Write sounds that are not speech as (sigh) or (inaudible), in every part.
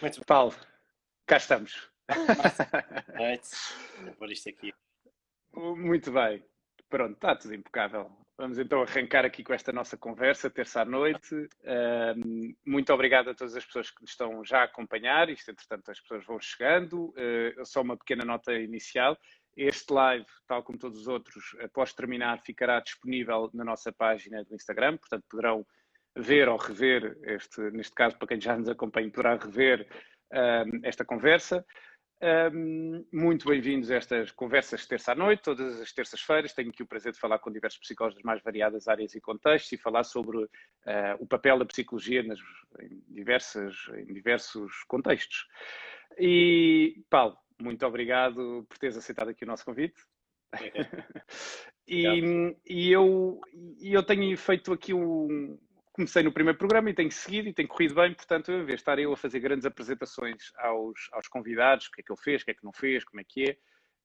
Muito Paulo, cá estamos. (laughs) Por isto aqui. Muito bem. Pronto, está tudo impecável. Vamos então arrancar aqui com esta nossa conversa, terça à noite. Um, muito obrigado a todas as pessoas que nos estão já a acompanhar. Isto, entretanto, as pessoas vão chegando. Uh, só uma pequena nota inicial. Este live, tal como todos os outros, após terminar, ficará disponível na nossa página do Instagram, portanto poderão ver ou rever, este, neste caso, para quem já nos acompanha, poderá rever um, esta conversa. Um, muito bem-vindos a estas conversas de terça à noite, todas as terças-feiras. Tenho aqui o prazer de falar com diversos psicólogos das mais variadas áreas e contextos e falar sobre uh, o papel da psicologia nas, em, diversas, em diversos contextos. E, Paulo, muito obrigado por teres aceitado aqui o nosso convite. (laughs) e, e, eu, eu tenho feito aqui um, comecei no primeiro programa e tenho seguido e tem corrido bem, portanto, em vez de estar eu a fazer grandes apresentações aos, aos convidados, o que é que ele fez, o que é que não fez, como é que é,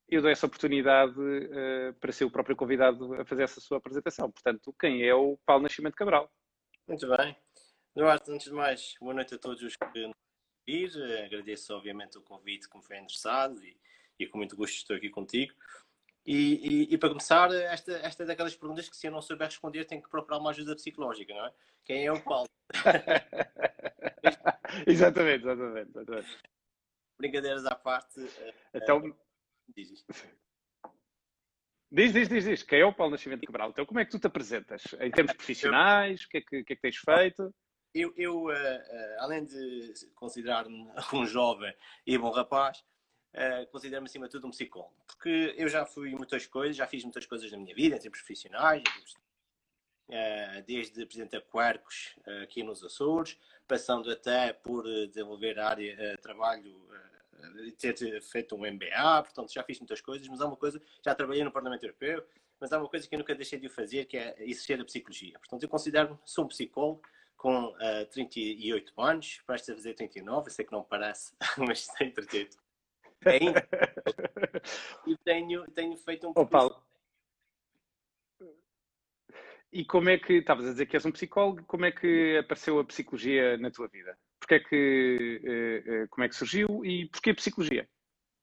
eu dou essa oportunidade uh, para ser o próprio convidado a fazer essa sua apresentação. Portanto, quem é o Paulo Nascimento Cabral? Muito bem. Duarte, antes de mais, boa noite a todos os que nos vir. Agradeço, obviamente, o convite que me foi interessado e, e com muito gosto estou aqui contigo. E, e, e, para começar, esta, esta é daquelas perguntas que se eu não souber responder tenho que procurar uma ajuda psicológica, não é? Quem é o Paulo? (laughs) exatamente, exatamente, exatamente. Brincadeiras à parte. Eh, então. Uh, diz, diz, diz, diz. Quem é o Paulo Nascimento Cabral? Então, como é que tu te apresentas? Em termos profissionais, o que, é que, que, é que tens feito? Eu, eu uh, uh, além de considerar-me (laughs) um jovem e bom rapaz, uh, considero-me acima de tudo um psicólogo. Porque eu já fui muitas coisas, já fiz muitas coisas na minha vida, termos profissionais, uh, desde presidente da Quercos uh, aqui nos Açores, passando até por desenvolver a área de trabalho ter feito um MBA, portanto já fiz muitas coisas, mas há uma coisa, já trabalhei no Parlamento Europeu, mas há uma coisa que eu nunca deixei de fazer, que é exercer a psicologia. Portanto, eu considero-me, sou um psicólogo com uh, 38 anos, prestes a fazer 39, eu sei que não parece, (laughs) mas tenho 38 tenho. e tenho, tenho feito um Paulo. E como é que, estavas a dizer que és um psicólogo, como é que apareceu a psicologia na tua vida? Porquê é que, eh, eh, como é que surgiu e porquê a psicologia?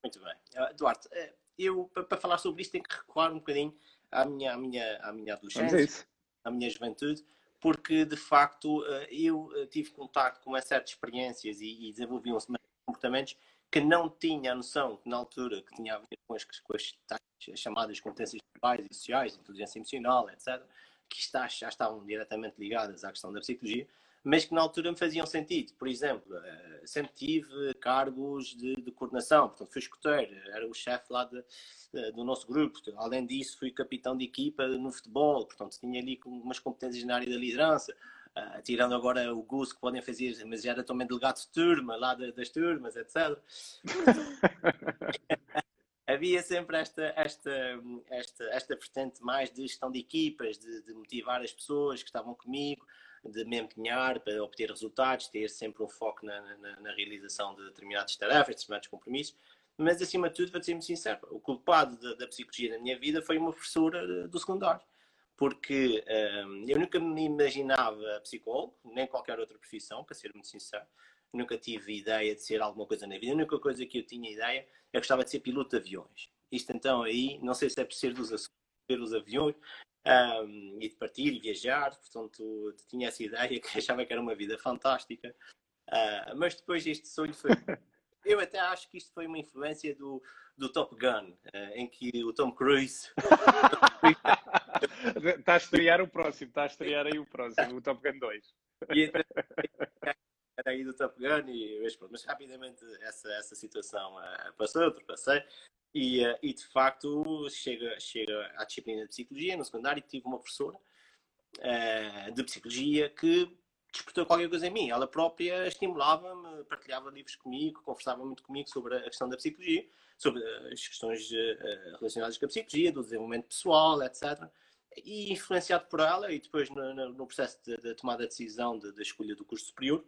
Muito bem. Uh, Duarte, eu, para falar sobre isto, tenho que recuar um bocadinho à minha, à minha, à minha adolescência, à minha juventude, porque, de facto, eu tive contato com uma série de experiências e, e desenvolvi uns comportamentos que não tinha a noção que na altura que tinha a ver com as, com as, as chamadas competências pessoais e sociais, inteligência emocional, etc., que está, já estavam diretamente ligadas à questão da psicologia, mas que na altura me faziam sentido. Por exemplo, eh, sempre tive cargos de, de coordenação, portanto fui escuteiro, era o chefe lá de, do nosso grupo. Além disso, fui capitão de equipa no futebol, portanto tinha ali umas competências na área da liderança. Uh, tirando agora o gozo que podem fazer, mas já era também delegado de turma, lá de, das turmas, etc. (laughs) Havia sempre esta, esta, esta, esta vertente mais de gestão de equipas, de, de, motivar as pessoas que estavam comigo, de me empenhar para obter resultados, ter sempre um foco na, na, na realização de determinadas tarefas, de determinados compromissos. Mas, acima de tudo, vou ser sincero, o culpado da, da psicologia na minha vida foi uma professora do secundário porque um, eu nunca me imaginava psicólogo, nem qualquer outra profissão, para ser muito sincero. Nunca tive ideia de ser alguma coisa na vida. A única coisa que eu tinha ideia é que gostava de ser piloto de aviões. Isto então aí, não sei se é por ser dos ver os aviões um, e de partir e viajar, portanto tinha essa ideia que (laughs) achava que era uma vida fantástica. Uh, mas depois este sonho foi. (laughs) Eu até acho que isto foi uma influência do, do Top Gun, uh, em que o Tom Cruise (laughs) Está a estrear o próximo, está a estrear aí o próximo, o Top Gun 2. E era aí do Top Gun, e, mas rapidamente essa, essa situação uh, passou, ultrapassei. E, uh, e de facto chega, chega à disciplina de psicologia no secundário e tive uma professora uh, de psicologia que despertou qualquer coisa em mim. Ela própria estimulava-me, partilhava livros comigo, conversava muito comigo sobre a questão da psicologia, sobre as questões relacionadas com a psicologia, do desenvolvimento pessoal, etc e influenciado por ela e depois no, no processo de, tomada de decisão da de, de escolha do curso superior,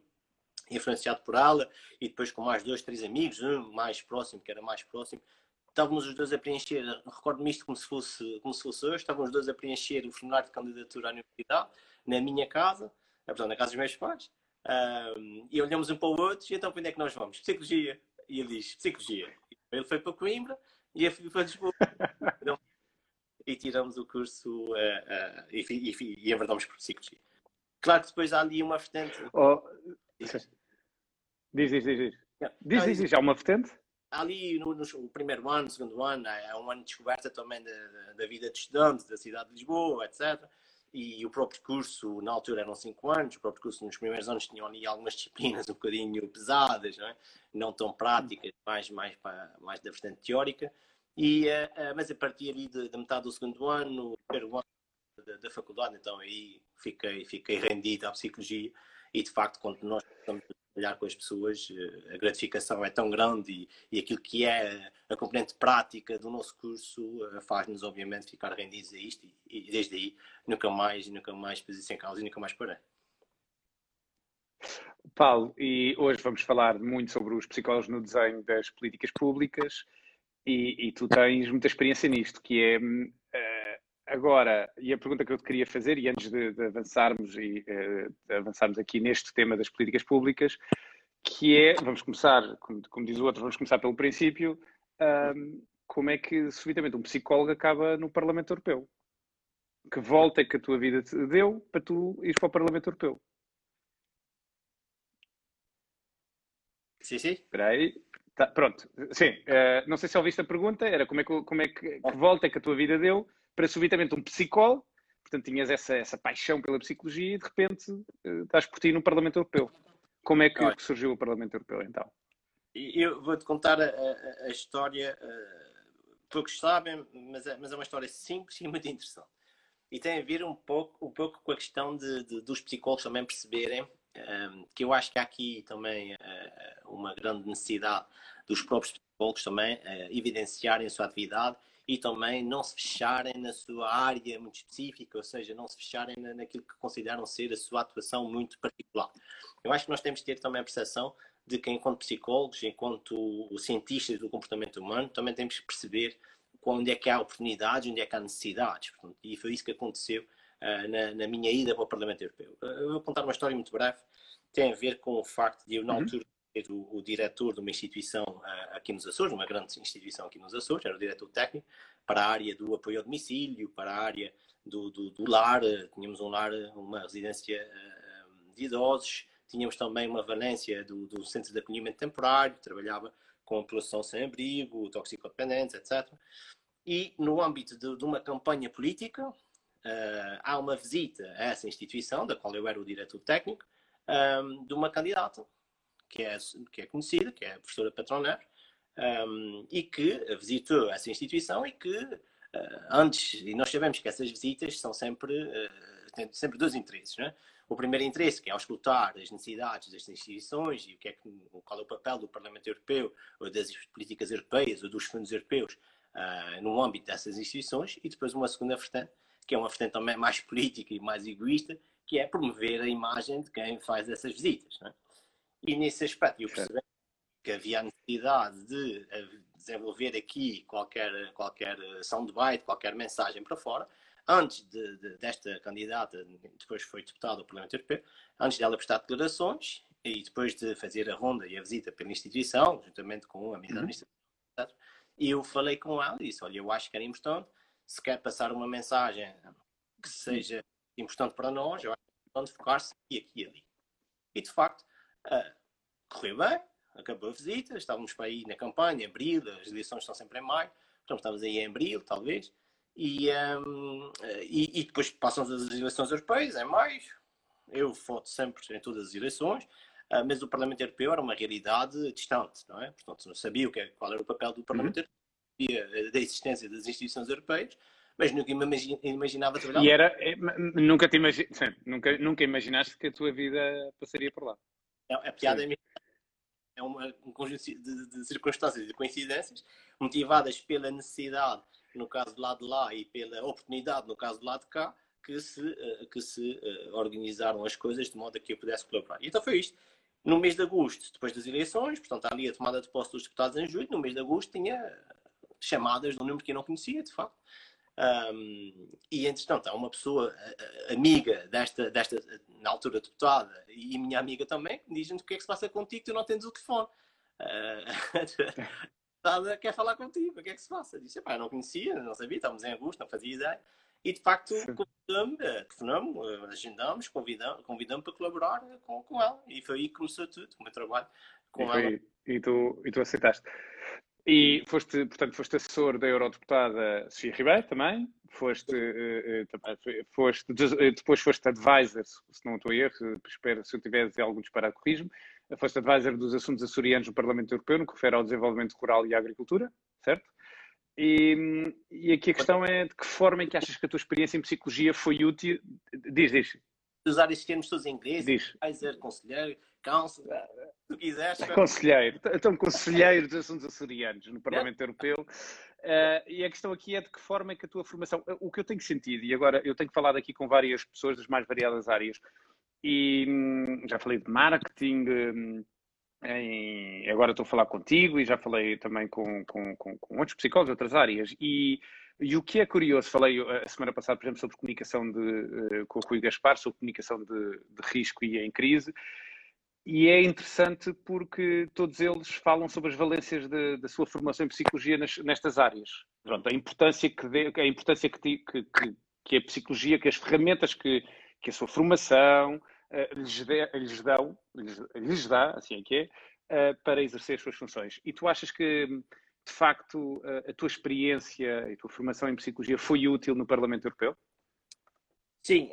influenciado por ela e depois com mais dois, três amigos, um mais próximo, que era mais próximo, estávamos os dois a preencher, recordo-me isto como se fosse, como se fosse hoje, estávamos os dois a preencher o formulário de candidatura à universidade, na minha casa, portanto, na casa dos meus pais, Um, e olhamos um para o outro, e então para onde é que nós vamos? Psicologia. E ele diz, psicologia. Ele foi para Coimbra e eu fui para Lisboa. (laughs) e tiramos o curso uh, uh, e, e, e por psicologia. Claro que depois há ali uma vertente. Oh, diz, diz, diz, diz. Diz, diz, diz, há uma vertente? Ali no, no, primeiro ano, segundo ano, é um ano de descoberta também da, da vida de estudante, da cidade de Lisboa, etc e o próprio curso, na altura eram 5 anos, o próprio curso nos primeiros anos tinham ali algumas disciplinas um bocadinho pesadas, não, é? não tão práticas, mais, mais, mais da vertente teórica, e, uh, mas a partir ali de, metade do segundo ano, primeiro ano da, da, faculdade, então aí fiquei, fiquei rendido à psicologia e de facto quando nós estamos trabalhar com as pessoas, eh, a gratificação é tão grande e, e aquilo que é a componente prática do nosso curso faz-nos, obviamente, ficar rendidos a isto e, e, desde aí nunca mais, nunca mais pus isso em causa e nunca mais parei. Paulo, e hoje vamos falar muito sobre os psicólogos no desenho das políticas públicas e, e tu tens muita experiência nisto, que é uh, agora, e a pergunta que eu te queria fazer, e antes de, de avançarmos e uh, avançarmos aqui neste tema das políticas públicas, que é, vamos começar, como, como diz o outro, vamos começar pelo princípio, um, como é que subitamente um psicólogo acaba no Parlamento Europeu? Que volta é que a tua vida te deu para tu ires para o Parlamento Europeu? Sim, sim. Espera aí. Tá, pronto. Sim, uh, não sei se ouviste a pergunta, era como é que, como é que, que volta é que a tua vida deu para subitamente um psicólogo, portanto tinhas essa, essa paixão pela psicologia e de repente uh, estás por ti no Parlamento Europeu. Como é que, que surgiu o Parlamento Europeu então? Eu vou-te contar a, a, a história, uh, poucos sabem, mas é, mas é uma história simples e muito interessante. E tem a ver um pouco, um pouco com a questão de, de dos psicólogos também perceberem um, que eu acho que há aqui também uh, uma grande necessidade dos próprios psicólogos também uh, evidenciarem a sua atividade e também não se fecharem na sua área muito específica, ou seja, não se fecharem naquilo que consideram ser a sua atuação muito particular. Eu acho que nós temos que ter também a percepção de que, enquanto psicólogos, enquanto cientistas do comportamento humano, também temos que perceber onde é que há oportunidades, onde é que há necessidades. Portanto, e foi isso que aconteceu na, na, minha ida para o Parlamento Europeu. Uh, eu vou contar uma história muito breve, tem a ver com o facto de eu, na uhum. altura, ser o, o, diretor de uma instituição uh, aqui nos Açores, uma grande instituição aqui nos Açores, era o diretor técnico, para a área do apoio ao domicílio, para a área do, do, do lar, tínhamos um lar, uma residência de idosos, Tínhamos também uma valência do, do Centro de Acolhimento Temporário, trabalhava com a população sem abrigo, toxicodependentes, etc. E no âmbito de, de uma campanha política, uh, há uma visita a essa instituição, da qual eu era o diretor técnico, um, de uma candidata que é, que é conhecida, que é a professora Patroner, um, e que visitou essa instituição e que uh, antes, e nós sabemos que essas visitas são sempre, uh, têm sempre dois interesses, é? o primeiro interesse, que é escutar as necessidades das instituições e o que é que, qual é o papel do Parlamento Europeu, ou das políticas europeias, ou dos fundos europeus uh, no âmbito dessas instituições, e depois uma segunda vertente, que é uma vertente também mais política e mais egoísta, que é promover a imagem de quem faz essas visitas. É? E nesse aspecto eu percebi que havia a necessidade de desenvolver aqui qualquer, qualquer soundbite, qualquer mensagem para fora, antes de, de, desta candidata, depois foi deputada ao Parlamento Europeu, antes dela prestar declarações e depois de fazer a ronda e a visita pela instituição, juntamente com a minha uhum. eu falei com ela e disse: Olha, eu acho que era importante, se quer passar uma mensagem que seja importante para nós, eu acho que é importante focar-se aqui, aqui e ali. E de facto, uh, correu bem, acabou a visita, estávamos para aí na campanha, em abril, as eleições estão sempre em maio, então estávamos aí em abril, talvez. E, um, e, e, depois passam as eleições europeias, em maio. Eu voto sempre em todas as eleições, uh, mas o Parlamento Europeu era uma realidade distante, não é? Portanto, não sabia o que, é, qual era o papel do Parlamento uhum. Europeu, da existência das instituições europeias, mas nunca imaginava trabalhar. E era, é, nunca, te imagi sim, nunca, nunca imaginaste que a tua vida passaria por lá. É, a piada é, é uma, um conjunto de, de circunstâncias e de coincidências motivadas pela necessidade no caso do lado de lá, e pela oportunidade, no caso do lado de cá, que se, eh, que se eh, organizaram as coisas de modo a que eu pudesse colaborar. E então foi isto. No mês de agosto, depois das eleições, portanto, ali a tomada de posse dos deputados em julho, no mês de agosto tinha chamadas de um número que eu não conhecia, de facto, Um, e entretanto, há uma pessoa amiga desta, desta, na altura deputada, e minha amiga também, que dizem o que é que se passa contigo, tu não tens o telefone. (laughs) Uh, quer falar contigo, o que é que se passa? Disse, pá, não conhecia, não sabia, estávamos em agosto, não fazia ideia. E de facto, convidamos, telefonamos, agendamos, convidamos, convidamos para colaborar com, com ela. E foi aí que começou tudo, o meu trabalho com e ela. Foi, e, tu, e tu aceitaste. E foste, portanto, foste assessor da eurodeputada Sofia Ribeiro também, foste, uh, uh, foste, depois foste advisor, se não estou a erro, espero se eu tiver algum disparate corrijo foste advisor dos assuntos açorianos no Parlamento Europeu, no que refere ao desenvolvimento rural e à agricultura, certo? E, e aqui a questão é de que forma é que achas que a tua experiência em psicologia foi útil? Diz, diz. Usar estes termos todos em inglês, diz. advisor, conselheiro, counselor, tu quiseres. Conselheiro, então conselheiro dos assuntos açorianos no Parlamento Europeu. Uh, e a questão aqui é de que forma é que a tua formação, o que eu tenho sentido, e agora eu tenho falado aqui com várias pessoas das mais variadas áreas, e hum, já falei de marketing, hum, em, agora estou a falar contigo e já falei também com, com, com, com outros psicólogos de outras áreas. E, e, o que é curioso, falei a semana passada, por exemplo, sobre comunicação de, com o Rui Gaspar, sobre comunicação de, de risco e em crise, e é interessante porque todos eles falam sobre as valências da sua formação em psicologia nas, nestas áreas. Pronto, a importância que, a importância que, que, que, a psicologia, que as ferramentas que, que a sua formação, eh, lhes, lhes, dão, lhes, lhes, dá, assim é que é, uh, para exercer as suas funções. E tu achas que, de facto, uh, a tua experiência e a tua formação em psicologia foi útil no Parlamento Europeu? Sim,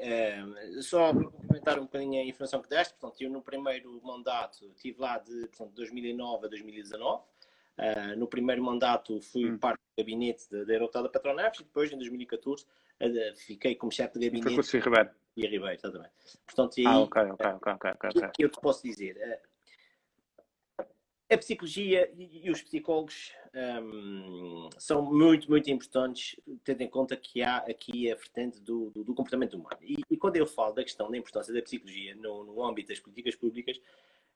só para complementar um bocadinho a informação que deste, portanto, eu no primeiro mandato estive lá de portanto, 2009 a 2019. Uh, no primeiro mandato fui hum. parte do gabinete da Eurotada Patroneves e depois, em 2014, uh, fiquei como chefe de gabinete. Foi com o. Ribeiro e Ribeiro, exatamente. Portanto, aí, ah, ok, ok, ok, ok. okay. que eu te posso dizer? A psicologia e os psicólogos um, são muito, muito importantes, tendo em conta que há aqui a vertente do, do, do comportamento humano. E, e, quando eu falo da questão da importância da psicologia no, no âmbito das políticas públicas,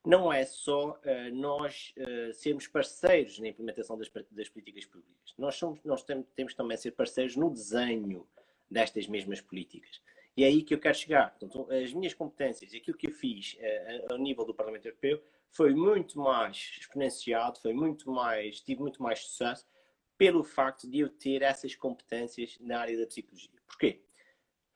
não é só uh, nós uh, sermos parceiros na implementação das, das políticas públicas. Nós, somos, nós temos, temos também ser parceiros no desenho destas mesmas políticas. E é aí que eu quero chegar. Portanto, as minhas competências, aquilo que eu fiz uh, ao nível do Parlamento Europeu, foi muito mais exponenciado, foi muito mais, tive muito mais sucesso pelo facto de eu ter essas competências na área da psicologia. Porquê?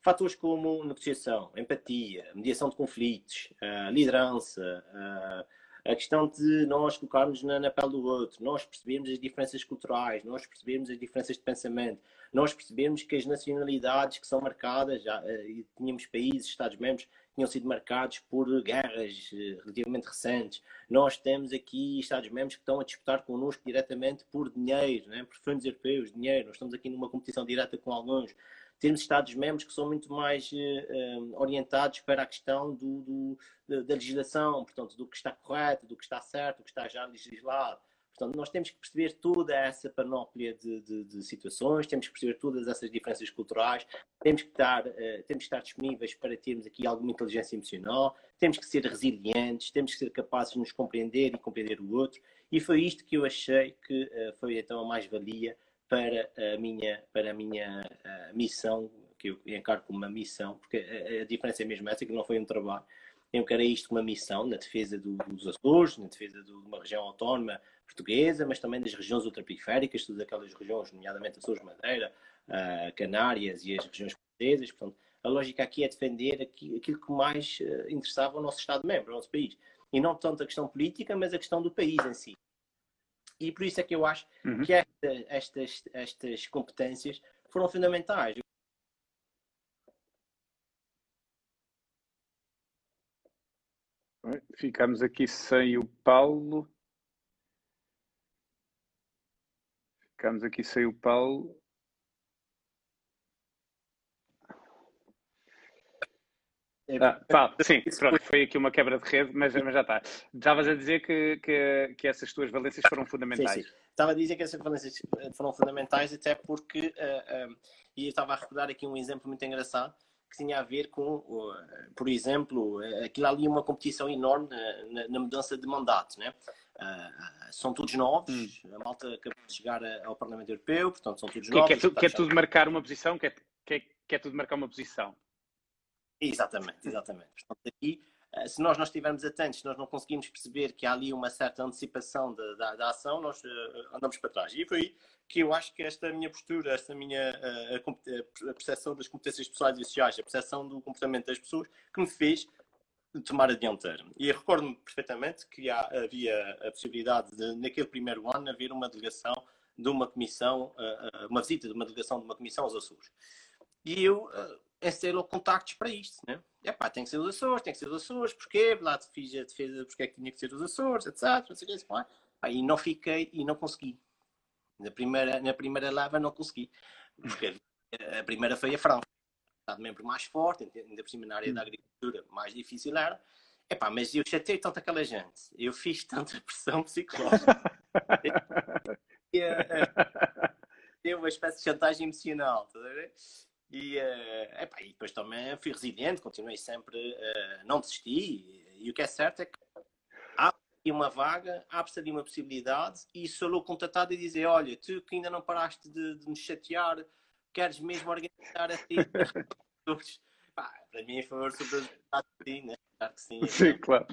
Fatores como negociação, empatia, mediação de conflitos, uh, liderança, uh, a questão de nós colocarmos na, na pele do outro, nós percebermos as diferenças culturais, nós percebermos as diferenças de pensamento, nós percebemos que as nacionalidades que são marcadas, já uh, tínhamos países, Estados-membros, tinham sido marcados por guerras uh, relativamente recentes. Nós temos aqui Estados-membros que estão a disputar connosco diretamente por dinheiro, né? por fundos europeus, dinheiro. Nós estamos aqui numa competição direta com alguns. Temos Estados-membros que são muito mais uh, orientados para a questão do, do, da legislação, portanto, do que está correto, do que está certo, do que está já legislado. Portanto, nós temos que perceber toda essa panóplia de, de, de, situações, temos que perceber todas essas diferenças culturais, temos que, estar, uh, temos que estar disponíveis para termos aqui alguma inteligência emocional, temos que ser resilientes, temos que ser capazes de nos compreender e compreender o outro. E foi isto que eu achei que uh, foi então a mais-valia para a minha, para a minha uh, missão, que eu encaro como uma missão, porque a, a diferença é mesmo essa, que não foi um trabalho, eu encarei isto como uma missão na defesa do, dos Açores, na defesa de uma região autónoma portuguesa, mas também das regiões ultraperiféricas, todas aquelas regiões, nomeadamente Açores, Madeira, uh, Canárias e as regiões portuguesas. Portanto, a lógica aqui é defender aquilo que mais uh, interessava o nosso Estado-membro, o nosso país. E não tanto a questão política, mas a questão do país em si. E por isso é que eu acho uhum. que esta, estas, estas competências foram fundamentais. Ficamos aqui sem o Paulo. Ficamos aqui sem o Paulo. É, ah, Paulo, sim, pronto, foi aqui uma quebra de rede, mas, mas já está. Estavas a dizer que, que, que, essas tuas valências foram fundamentais. Sim, sim. Estava a dizer que essas valências foram fundamentais, até porque, uh, uh, e eu estava a recordar aqui um exemplo muito engraçado, que tinha a ver com, por exemplo, aquilo ali uma competição enorme na, na mudança de mandato, né? Uh, são todos novos, hum. a malta acabou de chegar ao Parlamento Europeu, portanto são todos que, novos. Quer, tu, quer tudo marcar uma posição? Quer, quer, quer tudo marcar uma posição? Exatamente, exatamente. Portanto, aqui, uh, se nós não estivermos atentos, se nós não conseguimos perceber que há ali uma certa antecipação da, da, ação, nós uh, andamos para trás. E foi aí que eu acho que esta minha postura, esta minha a, a percepção das competências pessoais e sociais, a percepção do comportamento das pessoas, que me fez tomar a dianteira. E recordo-me perfeitamente que há, havia a possibilidade de, naquele primeiro ano, haver uma delegação de uma comissão, eh, eh, uma visita de uma delegação de uma comissão aos Açores. E eu uh, encei logo contactos para isto, né? Epá, tem que ser os Açores, tem que ser os Açores, porquê? Lá fiz a defesa porque é que tinha que ser os Açores, etc. Não sei o que, ah, e não fiquei e não consegui. Na primeira, na primeira leva não consegui. Porque a primeira foi a França. Estado membro mais forte, ainda por cima na área da hum. agricultura, mais difícil era. Epá, mas eu chatei tanto aquela gente, eu fiz tanta (laughs) pressão psicológica. (laughs) Teve uma espécie de chantagem emocional, tá e, uh, epá, e depois também fui resiliente, continuei sempre, uh, não desisti. E, e, o que é certo é que há uma vaga, abre-se ali uma possibilidade e sou logo contatado e dizer: Olha, tu que ainda não paraste de, de me chatear, queres mesmo organizar assim? (laughs) para mim foi super (laughs) sim, né? Claro que sim. Sim, então. claro.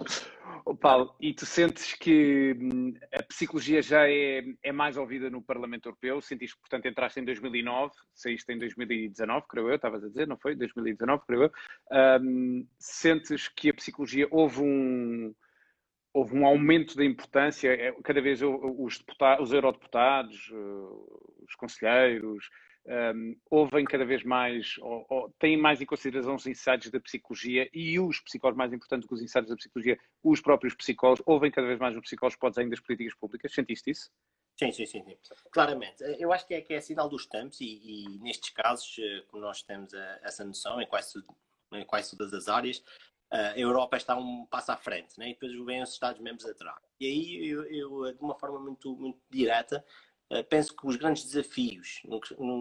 Oh, Paulo, e tu sentes que hum, a psicologia já é, é mais ouvida no Parlamento Europeu? Sentiste que, portanto, entraste em 2009, saíste em 2019, creio eu, estavas a dizer, não foi? 2019, creio eu. Um, sentes que a psicologia houve um, houve um aumento da importância, é, cada vez os, deputados, os eurodeputados, eh, os conselheiros, um, ouvem cada vez mais, ou, ou, têm mais em consideração os insights da psicologia e os psicólogos, mais importante que os insights da psicologia, os próprios psicólogos, ouvem cada vez mais os psicólogos para o das políticas públicas. Sentiste isso? Sim, sim, sim, sim. Claramente. Eu acho que é, que é sinal dos tempos e, e nestes casos, eh, como nós temos a, essa noção em quase, em quase todas as áreas, a Europa está um passo à frente, né? e depois vêm os Estados-membros atrás. E aí eu, eu, de uma forma muito, muito direta, eh, penso que os grandes desafios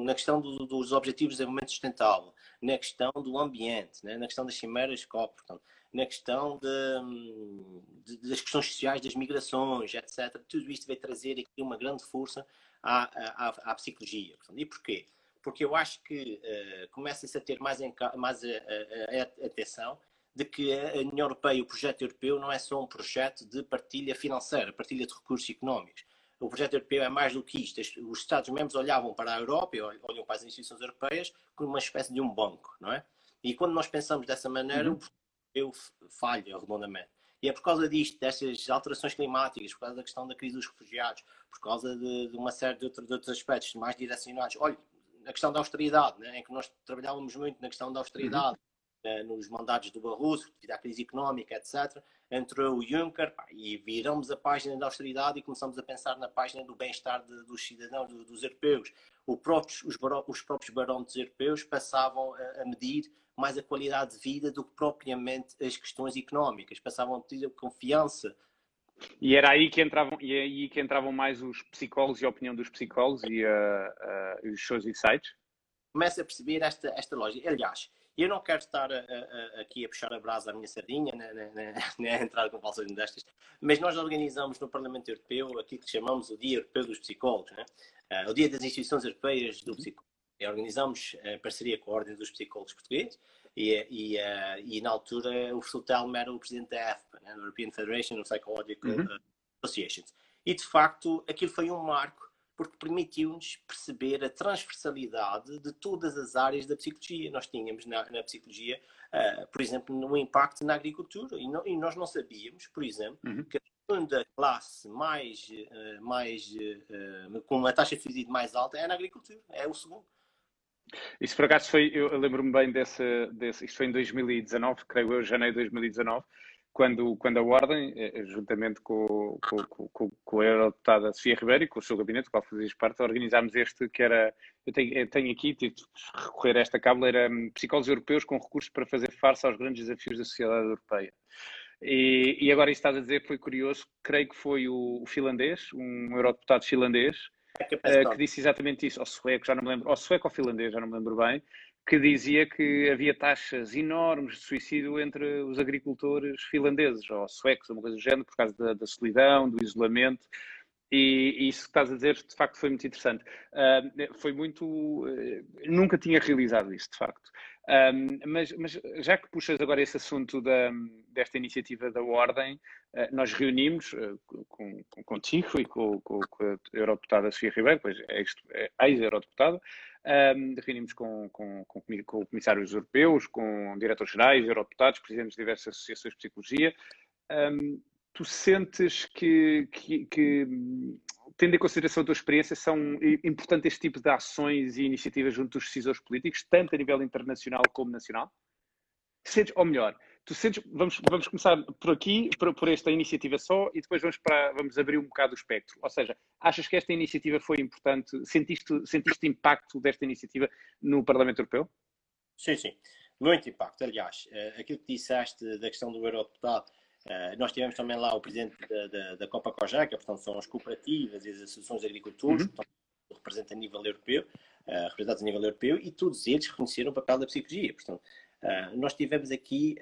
na questão do, dos objetivos de desenvolvimento sustentável, na questão do ambiente, né, na questão das cimeras COP, portanto, na questão de, de, das questões sociais, das migrações, etc. Tudo isto vai trazer aqui uma grande força à, à, à psicologia. Portanto, e porquê? Porque eu acho que uh, começa-se a ter mais, em, mais a, a, a, atenção de que a União Europeia, o projeto europeu, não é só um projeto de partilha financeira, partilha de recursos económicos o projeto europeu é mais do que isto. Os Estados-membros olhavam para a Europa e olham para as instituições europeias como uma espécie de um banco, não é? E quando nós pensamos dessa maneira, uhum. eu falha redondamente. E é por causa disto, destas alterações climáticas, por causa da questão da crise dos refugiados, por causa de, de uma série de, outro, de, outros aspectos mais direcionados. Olha, na questão da austeridade, né, em que nós trabalhávamos muito na questão da austeridade, uhum. Né, nos mandatos do Barroso, devido à crise económica, etc entrou o Juncker pá, e viramos a página da austeridade e começamos a pensar na página do bem-estar dos cidadãos, do, dos europeus. Próprios, os, os, próprios barões europeus passavam a, a, medir mais a qualidade de vida do que propriamente as questões económicas, passavam a pedir a confiança. E era aí que entravam, e é aí que entravam mais os psicólogos e a opinião dos psicólogos e uh, uh, os seus insights? Começa a perceber esta, esta lógica. Aliás, e eu não quero estar a, a, aqui a puxar a brasa à minha sardinha, nem, nem, nem a entrar com falsas modestas, mas nós organizamos no Parlamento Europeu aquilo que chamamos o Dia Europeu dos Psicólogos, né? uh, o Dia das Instituições Europeias do Psicólogo. E organizamos em parceria com a Ordem dos Psicólogos Portugueses e, e, uh, e na altura o professor Telmo era o presidente da EFPA, né? European Federation of Psychological uhum. Associations. E de facto aquilo foi um marco porque permitiu-nos perceber a transversalidade de todas as áreas da psicologia. Nós tínhamos na, na psicologia, uh, por exemplo, um impacto na agricultura e, não, e nós não sabíamos, por exemplo, uhum. que a segunda classe mais, uh, mais uh, com uma taxa de suicídio mais alta é na agricultura, é o segundo. Isso por acaso foi, eu lembro-me bem desse, desse, isto foi em 2019, creio eu, janeiro de 2019, quando, quando a Ordem, eh, eh, juntamente com, com, com, com a eurodeputada Sofia Ribeiro e com o seu gabinete, qual fazias parte, organizámos este que era, eu tenho, eu tenho aqui, tive de recorrer a esta cábula, era hum, Psicólogos Europeus com recursos para fazer face aos grandes desafios da sociedade europeia. E, e agora isso estás a dizer foi curioso, creio que foi o, o finlandês, um eurodeputado finlandês, é que, que disse exatamente isso, ou sueco, já não me lembro, ou sueco ou finlandês, já não me lembro bem, que dizia que havia taxas enormes de suicídio entre os agricultores finlandeses ou suecos, uma coisa do género, por causa da, da solidão, do isolamento. E, e, isso que estás a dizer, de facto, foi muito interessante. Uh, foi muito. Uh, nunca tinha realizado isso, de facto. Um, mas, mas, já que puxas agora esse assunto da, desta iniciativa da Ordem, uh, nós reunimos uh, com, com, contigo e com, com, com a Eurodeputada Sofia Ribeiro, pois é, é ex-Eurodeputada, um, reunimos com, com, com, comissários europeus, com diretores-gerais, eurodeputados, presidentes de diversas associações de psicologia. Um, tu sentes que, que, que tendo em consideração a tua experiência, são importantes este tipo de ações e iniciativas junto dos decisores políticos, tanto a nível internacional como nacional? Sentes, ou melhor, tu sentes, vamos, vamos começar por aqui, por, por, esta iniciativa só, e depois vamos, para, vamos abrir um bocado o espectro. Ou seja, achas que esta iniciativa foi importante? Sentiste, sentiste impacto desta iniciativa no Parlamento Europeu? Sim, sim. Muito impacto. Aliás, eh, aquilo que disseste da questão do eurodeputado, Uh, nós tivemos também lá o presidente da, da, da Copa Cojaca, portanto são as cooperativas e as associações de agricultores, uhum. portanto, representam a nível europeu, uh, representados a nível europeu, e todos eles reconheceram o papel da psicologia. Portanto, uh, nós tivemos aqui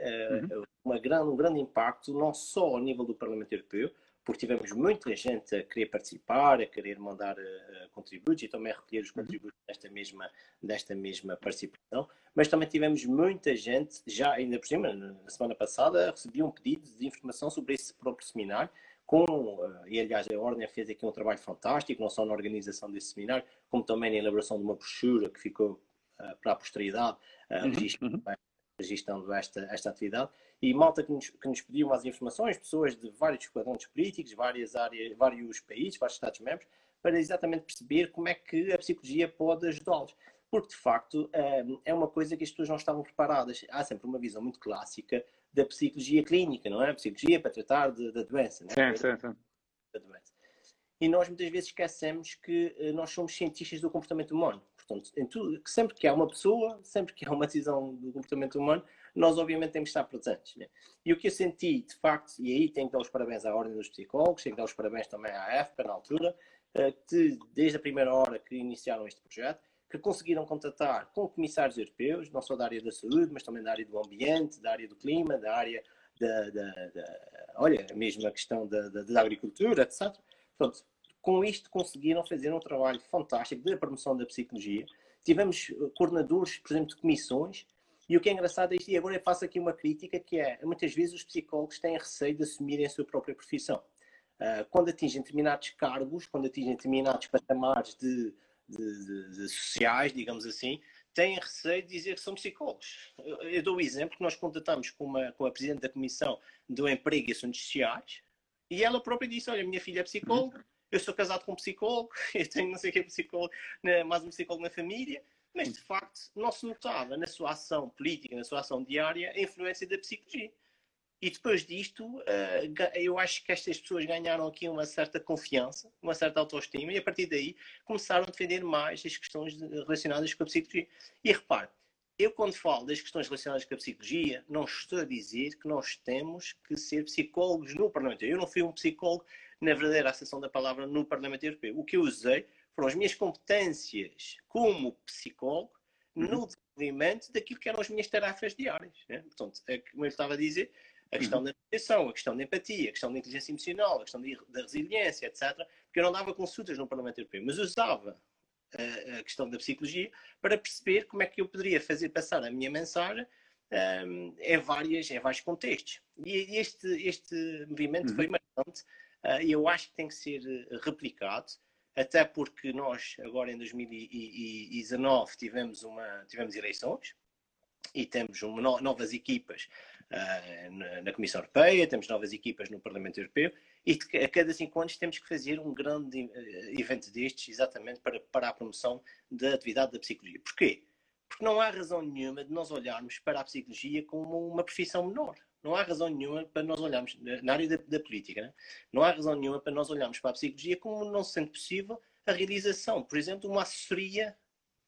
uhum. uma grande, um grande impacto, não só ao nível do Parlamento Europeu, porque tivemos muita gente a querer participar, a querer mandar uh, contributos e também a recolher os uhum. contributos desta mesma, desta mesma participação, mas também tivemos muita gente, já ainda por cima, na semana passada, recebi um pedido de informação sobre esse próprio seminário, com, uh, e aliás a Ordem fez aqui um trabalho fantástico, não só na organização desse seminário, como também na elaboração de uma brochura que ficou uh, para a posteridade, uh, registando esta, esta atividade e malta que nos, que nos pediu mais informações, pessoas de vários quadrantes políticos, várias áreas, vários países, vários Estados-membros, para exatamente perceber como é que a psicologia pode ajudá-los. Porque, de facto, eh, é uma coisa que as pessoas não estavam preparadas. Há sempre uma visão muito clássica da psicologia clínica, não é? A psicologia para tratar da doença, não é? Sim, sim, sim. Da doença. E nós muitas vezes esquecemos que eh, nós somos cientistas do comportamento humano. Portanto, tudo, sempre que há uma pessoa, sempre que há uma decisão do comportamento humano, nós obviamente temos que estar presentes. Né? E o que eu senti, de facto, e aí tenho que dar os parabéns à Ordem dos Psicólogos, tenho que dar os parabéns também à EFPA na altura, eh, que desde a primeira hora que iniciaram este projeto, que conseguiram contratar com comissários europeus, não só da área da saúde, mas também da área do ambiente, da área do clima, da área da, da, da olha, mesmo a questão da, da, da agricultura, etc. Pronto, com isto conseguiram fazer um trabalho fantástico de promoção da psicologia. Tivemos eh, coordenadores, por exemplo, de comissões, e o que é engraçado é isto, e agora eu faço aqui uma crítica, que é, muitas vezes os psicólogos têm receio de assumirem a sua própria profissão. Uh, quando atingem determinados cargos, quando atingem determinados patamares de, de, de, de, sociais, digamos assim, têm receio de dizer que são psicólogos. Eu, eu dou o exemplo que nós contatamos com, uma, com a Presidente da Comissão do Emprego e Assuntos Sociais, e ela própria disse, olha, minha filha é psicóloga, eu sou casado com um psicólogo, (laughs) eu tenho não sei o que é psicólogo, né, mais um psicólogo na família, mas de facto não se notava na sua ação política, na sua ação diária, a influência da psicologia. E depois disto, eh, eu acho que estas pessoas ganharam aqui uma certa confiança, uma certa autoestima, e a partir daí começaram a defender mais as questões relacionadas com a psicologia. E repare, eu quando falo das questões relacionadas com a psicologia, não estou a dizer que nós temos que ser psicólogos no Parlamento. Eu não fui um psicólogo na verdadeira acessão da palavra no Parlamento Europeu. O que eu usei foram as minhas competências como psicólogo uhum. no desenvolvimento daquilo que eram as minhas tarefas diárias. Né? Portanto, é, como eu estava a dizer, a questão uhum. da educação, a questão da empatia, a questão da inteligência emocional, a questão da resiliência, etc. Porque eu não dava consultas no Parlamento Europeu, mas usava a, a questão da psicologia para perceber como é que eu poderia fazer passar a minha mensagem um, em, várias, em vários contextos. E este, este movimento uhum. foi marcante e eu acho que tem que ser replicado até porque nós agora em 2019 tivemos, uma, tivemos eleições e temos uma, novas equipas uh, na, Comissão Europeia, temos novas equipas no Parlamento Europeu e a cada cinco anos temos que fazer um grande uh, evento destes exatamente para, para a promoção da atividade da psicologia. Porquê? Porque não há razão nenhuma de nós olharmos para a psicologia como uma profissão menor. Não há razão nenhuma para nós olharmos, na área da, da política, né? não há razão nenhuma para nós olharmos para a psicologia como não sendo possível a realização, por exemplo, de uma assessoria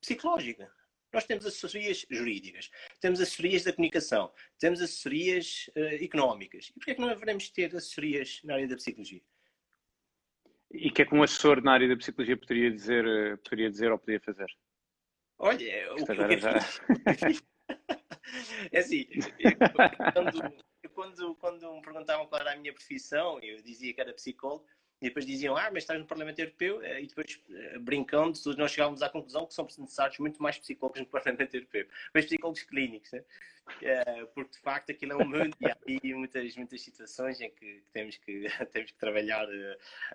psicológica. Nós temos assessorias jurídicas, temos assessorias da comunicação, temos assessorias uh, económicas. E porquê é que não haveremos ter assessorias na área da psicologia? E o que é que um assessor na área da psicologia poderia dizer, eh, poderia dizer ou poderia fazer? Olha, o que agora já... é (laughs) (laughs) (laughs) assim, quando, quando, quando me perguntavam qual era a minha profissão, eu dizia que era psicólogo, e depois diziam, ah, mas estás no Parlamento Europeu, eh, e depois, eh, brincando, nós chegávamos à conclusão que são necessários muito mais psicólogos no Parlamento Europeu, mas psicólogos clínicos, né? porque de facto aquilo é um mundo e há muitas, muitas situações em que temos que, temos que (laughs) trabalhar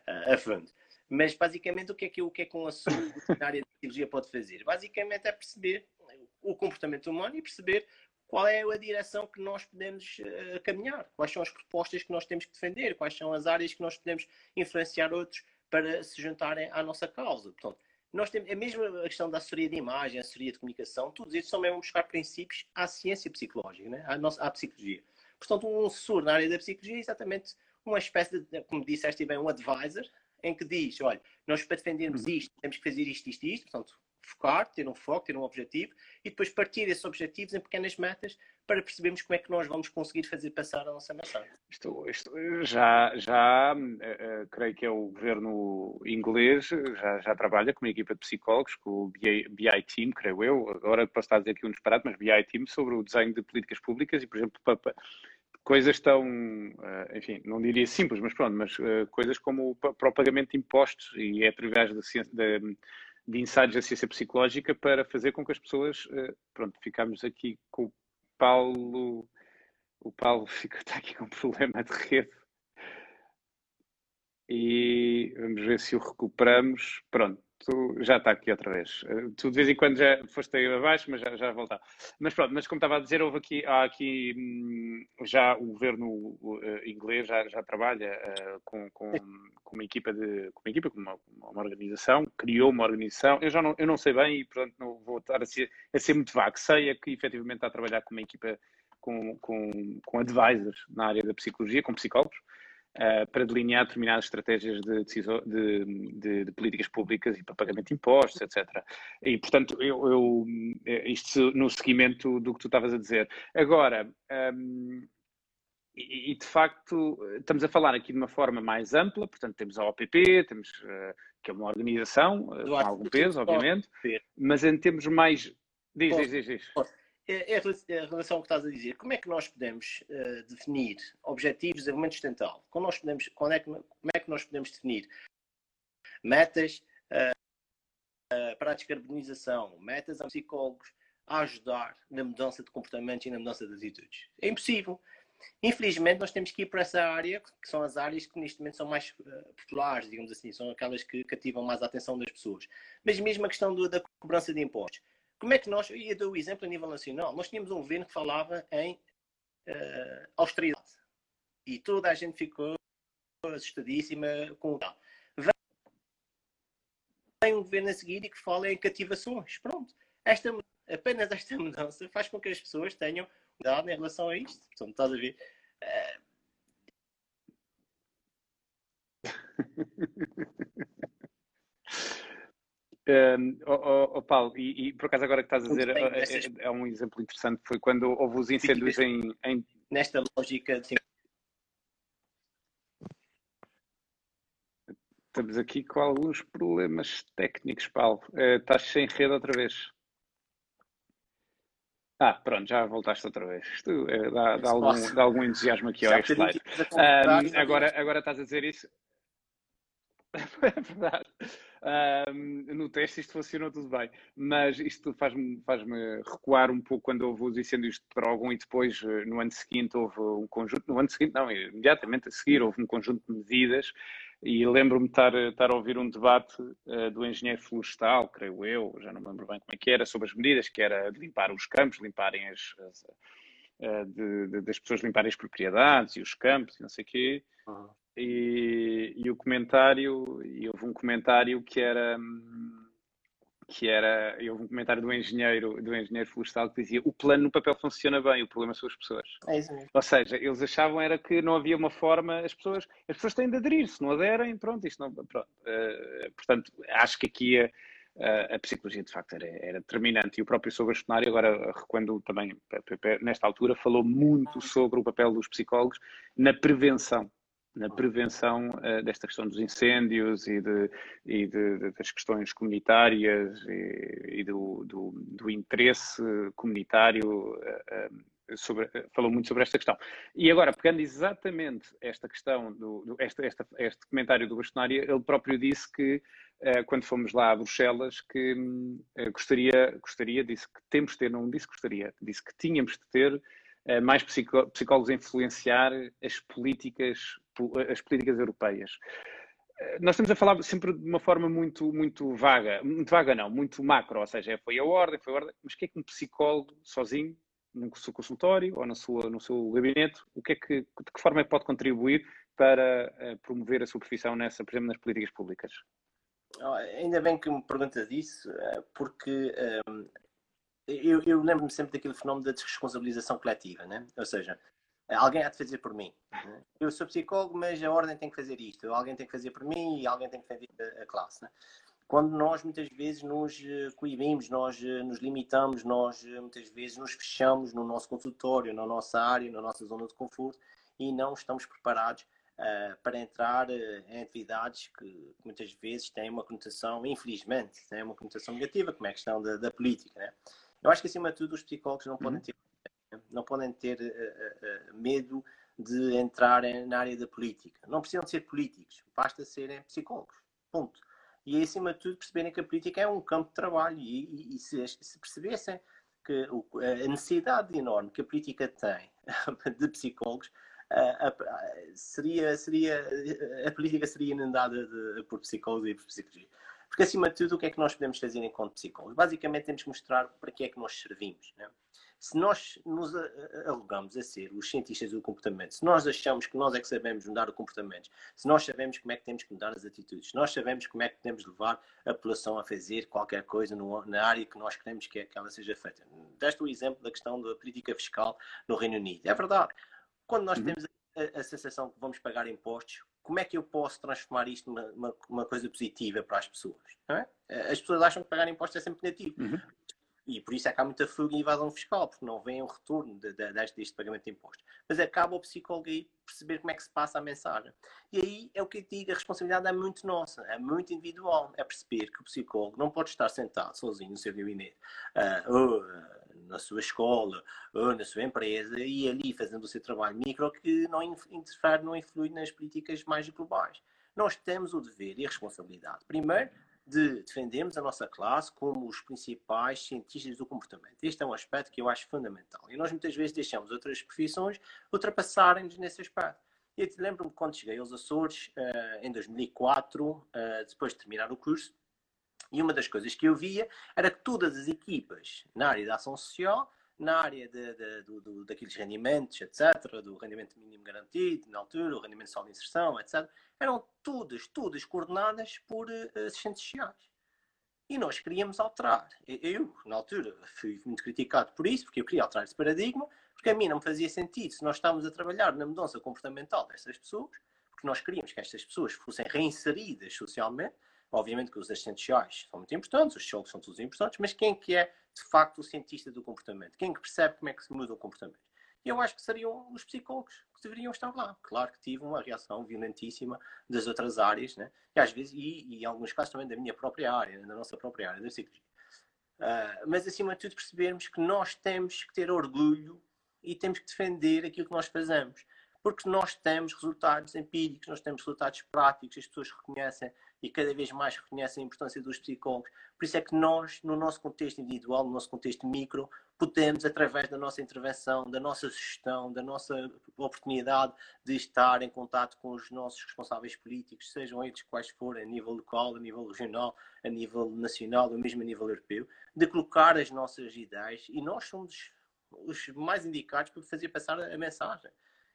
a fundo. Mas basicamente o que é que, o que, é que um assunto na área de cirurgia pode fazer? Basicamente é perceber o comportamento humano e perceber qual é a direção que nós podemos uh, caminhar, quais são as propostas que nós temos que defender, quais são as áreas que nós podemos influenciar outros para se juntarem à nossa causa. Portanto, nós temos a mesma questão da assessoria de imagem, a assessoria de comunicação, tudo isso são mesmo buscar princípios à ciência psicológica, né? à, nossa, à psicologia. Portanto, um assessor na área da psicologia é exatamente uma espécie de, como disseste bem, um advisor, em que diz, olha, nós para defendermos uhum. isto, temos que fazer isto, isto isto, portanto, focar, ter um foco, ter um objetivo e depois partir esses objetivos em pequenas metas para percebermos como é que nós vamos conseguir fazer passar a nossa mensagem. Isto já, já uh, uh, creio que é o governo inglês, já, já trabalha com uma equipa de psicólogos, com o BI, BI Team, creio eu, agora posso estar a dizer aqui um disparate, mas BI Team sobre o desenho de políticas públicas e, por exemplo, para, coisas tão, uh, enfim, não diria simples, mas pronto, mas coisas como para o pagamento de impostos e é através da ciência, de ensaios da ciência psicológica para fazer com que as pessoas, eh, pronto, ficamos aqui com o Paulo, o Paulo (laughs) fica, está aqui com um problema de rede. E vamos ver se o recuperamos, pronto, tu já está aqui outra vez. Eh, tu de vez em quando já foste aí abaixo, mas já, já voltar. Mas pronto, mas como estava a dizer, houve aqui, há aqui hum, já o governo uh, inglês já, já trabalha uh, com, com, com, uma equipa de com uma equipa, com uma, uma, organização, criou uma organização. Eu já não, eu não sei bem e portanto não vou estar a ser, a ser muito vago. Sei é que efetivamente está a trabalhar com uma equipa com, com, com advisors na área da psicologia, com psicólogos uh, para delinear determinadas estratégias de, de, de, de, políticas públicas e para pagamento de impostos, etc. E, portanto, eu, eu, eh, isto no seguimento do que tu estavas a dizer. Agora, um, e, e, de facto, estamos a falar aqui de uma forma mais ampla, portanto, temos a OPP, temos, uh, que é uma organização com algum peso, obviamente, mas em termos mais. Diz, diz, diz, diz. É, é, é a relação que estás a dizer. Como é que nós podemos uh, definir objetivos de desenvolvimento sustentável? Como, nós podemos, quando é que, como é que nós podemos definir metas uh, uh, para a descarbonização, metas a psicólogos a ajudar na mudança de comportamentos e na mudança de atitudes? É impossível. Infelizmente, nós temos que ir para essa área, que são as áreas que neste momento são mais uh, populares, digamos assim, são aquelas que cativam mais a atenção das pessoas. Mas mesmo a questão do, da cobrança de impostos. Como é que nós, ia dar o exemplo a nível nacional, nós tínhamos um governo que falava em uh, austeridade e toda a gente ficou assustadíssima com o tal. Vem um governo a seguir e que fala em cativações. Pronto. Esta, apenas esta mudança faz com que as pessoas tenham cuidado em relação a isto. Portanto, estás a ver? Uh... (laughs) Um, oh, oh, Paulo, e, e, por acaso agora que estás a dizer, bem, é, é, é, um exemplo interessante, foi quando houve os incêndios em, em... Nesta lógica, sim. Estamos aqui com alguns problemas técnicos, Paulo. Uh, estás sem rede outra vez. Ah, pronto, já voltaste outra vez. Isto uh, dá, dá, algum, dá, algum, entusiasmo aqui ao slide. Um, agora, agora estás a dizer isso. (laughs) é verdade. Um, no teste isto funcionou tudo bem, mas isto faz-me faz recuar um pouco quando houve os incêndios de Trógon e depois eh, no ano seguinte houve um conjunto, no ano seguinte não, imediatamente a seguir houve um conjunto de medidas e lembro-me de estar, estar a ouvir um debate uh, do engenheiro florestal, creio eu, já não me lembro bem como é que era, sobre as medidas, que era de limpar os campos, limparem as, as de, de, das pessoas limparem as propriedades e os campos e não sei o quê. Uhum e, e o comentário, e houve um comentário que era que era, houve um comentário do engenheiro, do engenheiro florestal que dizia o plano no papel funciona bem, o problema são as pessoas. É isso mesmo. Ou seja, eles achavam era que não havia uma forma, as pessoas, as pessoas têm de aderir, se não aderem, pronto, isto não, pronto. Uh, portanto, acho que aqui a, a, a, psicologia de facto era, era determinante e o próprio Sr. Bastonário, agora quando também, nesta altura, falou muito sobre o papel dos psicólogos na prevenção na prevenção uh, desta questão dos incêndios e, de, e de, de, das questões comunitárias e, e do, do, do, interesse comunitário. Uh, sobre, falou muito sobre esta questão. E agora, pegando exatamente esta questão, do, do este, este comentário do Bastonária, ele próprio disse que, quando fomos lá a Bruxelas, que gostaria, gostaria, disse que temos de ter, não disse gostaria, disse que tínhamos de ter mais psicólogos a influenciar as políticas, as políticas europeias. Eh, nós estamos a falar sempre de uma forma muito, muito vaga, muito vaga não, muito macro, ou seja, foi a ordem, foi a ordem, mas o que é que um psicólogo sozinho, no seu consultório ou no seu, no seu gabinete, o que é que, de que forma é pode contribuir para uh, promover a sua profissão nessa, por exemplo, nas políticas públicas? Ainda bem que me perguntas isso, porque eu, eu lembro-me sempre daquele fenómeno da desresponsabilização coletiva, né? ou seja, alguém há de fazer por mim. Né? Eu sou psicólogo, mas a ordem tem que fazer isto, alguém tem que fazer por mim e alguém tem que fazer a, a classe. Né? Quando nós muitas vezes nos eh, coibimos, nós eh, nos limitamos, nós eh, muitas vezes nos fechamos no nosso consultório, na nossa área, na nossa zona de conforto e não estamos preparados uh, para entrar uh, em atividades que muitas vezes têm uma conotação, infelizmente, têm uma conotação negativa, como é a questão da, da política. Né? Eu acho que, acima de tudo, os psicólogos não podem uhum. ter, não podem ter uh, uh, medo de entrar na área da política. Não precisam ser políticos, basta serem psicólogos. Ponto. E, acima de tudo, perceberem que a política é um campo de trabalho e, e, e se, se, percebessem que o, a necessidade enorme que a política tem (laughs) de psicólogos, a, a, seria, seria, a política seria inundada de, por psicólogos e por psicologia. Porque, acima de tudo, o que é que nós podemos fazer enquanto psicólogos? Basicamente, temos que mostrar para que é que nós servimos. Né? Se nós nos alugamos a ser os cientistas do comportamento, se nós achamos que nós é que sabemos mudar o comportamento, se nós sabemos como é que temos que mudar as atitudes, se nós sabemos como é que podemos levar a população a fazer qualquer coisa no, na área que nós queremos que, que ela seja feita. Deste o exemplo da questão da política fiscal no Reino Unido. É verdade. Quando nós uhum. temos a, a sensação que vamos pagar impostos, como é que eu posso transformar isto numa uma coisa positiva para as pessoas? É? As pessoas acham que pagar impostos é sempre negativo. Uhum. E por isso é que há muita fuga e invasão fiscal, porque não vem o retorno de, de, deste, deste pagamento de impostos. Mas acaba o psicólogo aí perceber como é que se passa a mensagem. E aí é o que eu digo, a responsabilidade é muito nossa, é muito individual. É perceber que o psicólogo não pode estar sentado sozinho no seu gabinete, uh, ou uh, na sua escola, ou na sua empresa, e ali fazendo o seu trabalho micro que não interfere, não influi nas políticas mais globais. Nós temos o dever e a responsabilidade, primeiro, de defendermos a nossa classe como os principais cientistas do comportamento. Este é um aspecto que eu acho fundamental. E nós muitas vezes deixamos outras profissões ultrapassarem-nos nesse aspecto. Eu lembro-me quando cheguei aos Açores, uh, em 2004, uh, eh, depois de terminar o curso, e uma das coisas que eu via era que todas as equipas na área da ação social, na área de, de, do, daqueles rendimentos, etc., do rendimento mínimo garantido, na altura, o rendimento social de inserção, etc., eram todas, todas coordenadas por uh, assistentes sociais. E nós queríamos alterar. Eu, na altura, fui muito criticado por isso, porque eu queria alterar esse paradigma, porque a mim não me fazia sentido se nós estávamos a trabalhar na mudança comportamental destas pessoas, porque nós queríamos que estas pessoas fossem reinseridas socialmente, Obviamente que os assistentes sociais são muito importantes, os sociólogos são todos importantes, mas quem que é de facto o cientista do comportamento? Quem que percebe como é que se muda o comportamento? Eu acho que seriam os psicólogos que deveriam estar lá. Claro que tive uma reação violentíssima das outras áreas, né? e às vezes, e, e em alguns casos também da minha própria área, da nossa própria área, da psicologia. Uh, mas acima de tudo percebermos que nós temos que ter orgulho e temos que defender aquilo que nós fazemos. Porque nós temos resultados empíricos, nós temos resultados práticos, as pessoas reconhecem e cada vez mais reconhecem a importância dos psicólogos. Por isso é que nós, no nosso contexto individual, no nosso contexto micro, podemos, através da nossa intervenção, da nossa gestão, da nossa oportunidade de estar em contato com os nossos responsáveis políticos, sejam eles quais forem, a nível local, a nível regional, a nível nacional ou mesmo a nível europeu, de colocar as nossas ideias e nós somos os mais indicados para fazer passar a mensagem.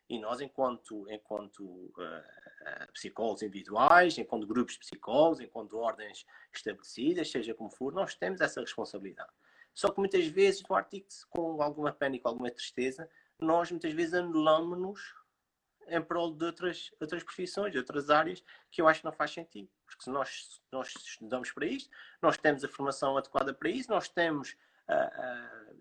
E nós, enquanto, enquanto uh, psicólogos individuais, enquanto grupos de psicólogos, enquanto ordens estabelecidas, seja como for, nós temos essa responsabilidade. Só que muitas vezes, no artigo, com alguma pena com alguma tristeza, nós muitas vezes anulamos-nos em prol de outras, outras profissões, de outras áreas, que eu acho que não faz sentido. Porque se nós, nós estudamos para isto, nós temos a formação adequada para isso, nós temos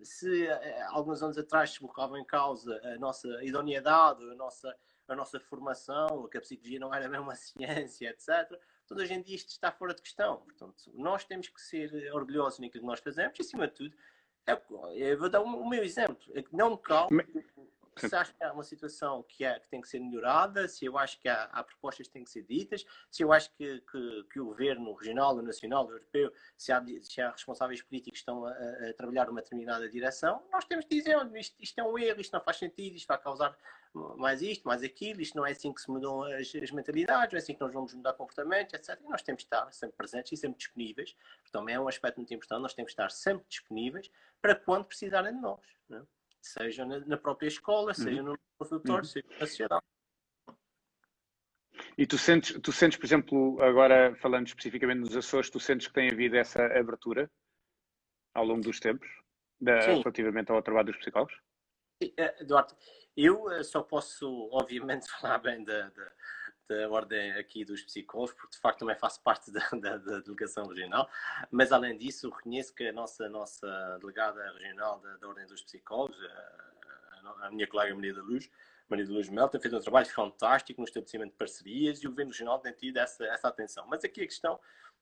se uh, alguns anos atrás se colocava em causa a nossa idoneidade, a nossa, a nossa formação, que a psicologia não era (laughs) mesmo uma ciência, etc. Portanto, hoje em dia isto está fora de questão. Portanto, nós temos que ser orgulhosos naquilo que nós fazemos e, acima de tudo, é, eu vou dar o, o meu exemplo. É não me calo se acho que há uma situação que, é, que tem que ser melhorada, se eu acho que há, há propostas que têm que ser ditas, se eu acho que, que, que o governo regional, nacional, europeu, se há, se há responsáveis políticos que estão a, a, trabalhar numa determinada direção, nós temos que dizer isto, isto é um erro, isto não faz sentido, isto vai causar mais isto, mais aquilo, isto não é assim que se mudam as, as mentalidades, não é assim que nós vamos mudar comportamentos, etc. E nós temos que estar sempre presentes e sempre disponíveis, também é um aspecto muito importante, nós temos que estar sempre disponíveis para quando precisarem de nós. Não é? Seja na, na própria escola, uhum. seja no consultório, uhum. seja na sociedade. E tu sentes, tu sentes, por exemplo, agora falando especificamente nos Açores, tu sentes que tem havido essa abertura ao longo dos tempos, da, relativamente ao trabalho dos psicólogos? Eh, Eduardo, eu eh, só posso, obviamente, (laughs) falar bem da, da, da ordem aqui dos psicólogos, porque de facto também faço parte da, da, da, delegação regional, mas além disso reconheço que a nossa, nossa delegada regional da, da ordem dos psicólogos, a, a, minha colega Maria da Luz, Maria da Luz Mel, tem feito um trabalho fantástico no estabelecimento de parcerias e o governo regional tem tido essa, essa atenção. Mas aqui a questão,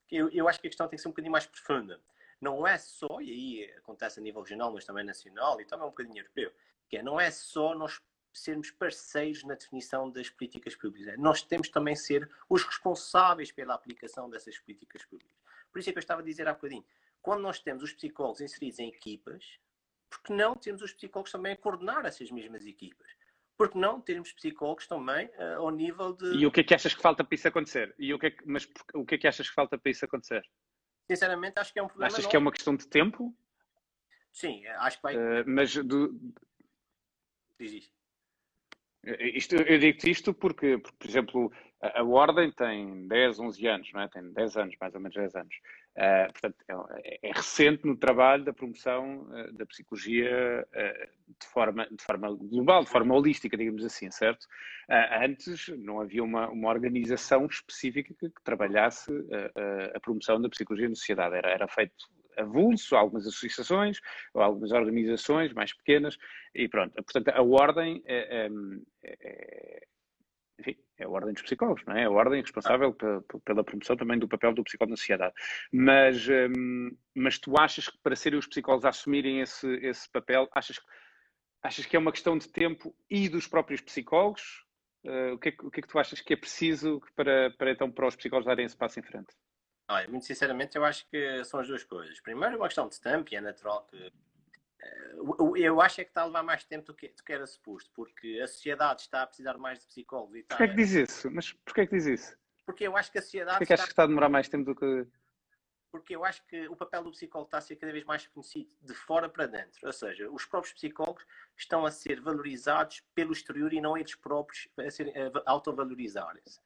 eu, eu acho que a questão tem que ser um bocadinho mais profunda. Não é só, e aí acontece a nível regional, mas também nacional e também um bocadinho europeu, que é, não é só nós sermos parceiros na definição das políticas públicas. Nós temos também ser os responsáveis pela aplicação dessas políticas públicas. Por isso é que eu estava a dizer há bocadinho, quando nós temos os psicólogos inseridos em equipas, porque não temos os psicólogos também a coordenar essas mesmas equipas? Porque não termos psicólogos também uh, ao nível de... E o que é que achas que falta para isso acontecer? E o que é que, mas o que é que achas que falta para isso acontecer? Sinceramente, acho que é um problema. Achas que é uma questão de tempo? Sim, acho que vai. Uh, mas do. Diz isso. Isto, eu digo isto porque, porque, por exemplo, a, a, Ordem tem 10, 11 anos, não é? tem 10 anos, mais ou menos 10 anos. Uh, portanto, é, é, recente no trabalho da promoção uh, da psicologia uh, de, forma, de forma global, de forma holística, digamos assim, certo? antes não havia uma, uma organização específica que, que trabalhasse a promoção da psicologia na sociedade. Era, era feito avulso, algumas associações ou algumas organizações mais pequenas e pronto. Portanto, a ordem é, é, é, enfim, é a ordem dos psicólogos, não é? A ordem responsável pela, promoção também do papel do psicólogo na sociedade. Mas, hum, mas tu achas que para serem os psicólogos a assumirem esse, esse papel, achas, achas que é uma questão de tempo e dos próprios psicólogos? Uh, o, que é, o que é que tu achas que é preciso para, para então para os psicólogos darem esse passo em frente? Olha, muito sinceramente, eu acho que são as duas coisas. Primeiro, uma questão de tempo, e é natural que. Eh, eu acho é que está a levar mais tempo do que, do que era suposto, porque a sociedade está a precisar mais de psicólogos. E porquê é que diz isso? Mas porquê é que diz isso? Porque eu acho que a sociedade. Porquê é que achas que está a demorar mais tempo do que. Porque eu acho que o papel do psicólogo está a ser cada vez mais reconhecido de fora para dentro. Ou seja, os próprios psicólogos estão a ser valorizados pelo exterior e não eles próprios a, ser, a autovalorizarem-se.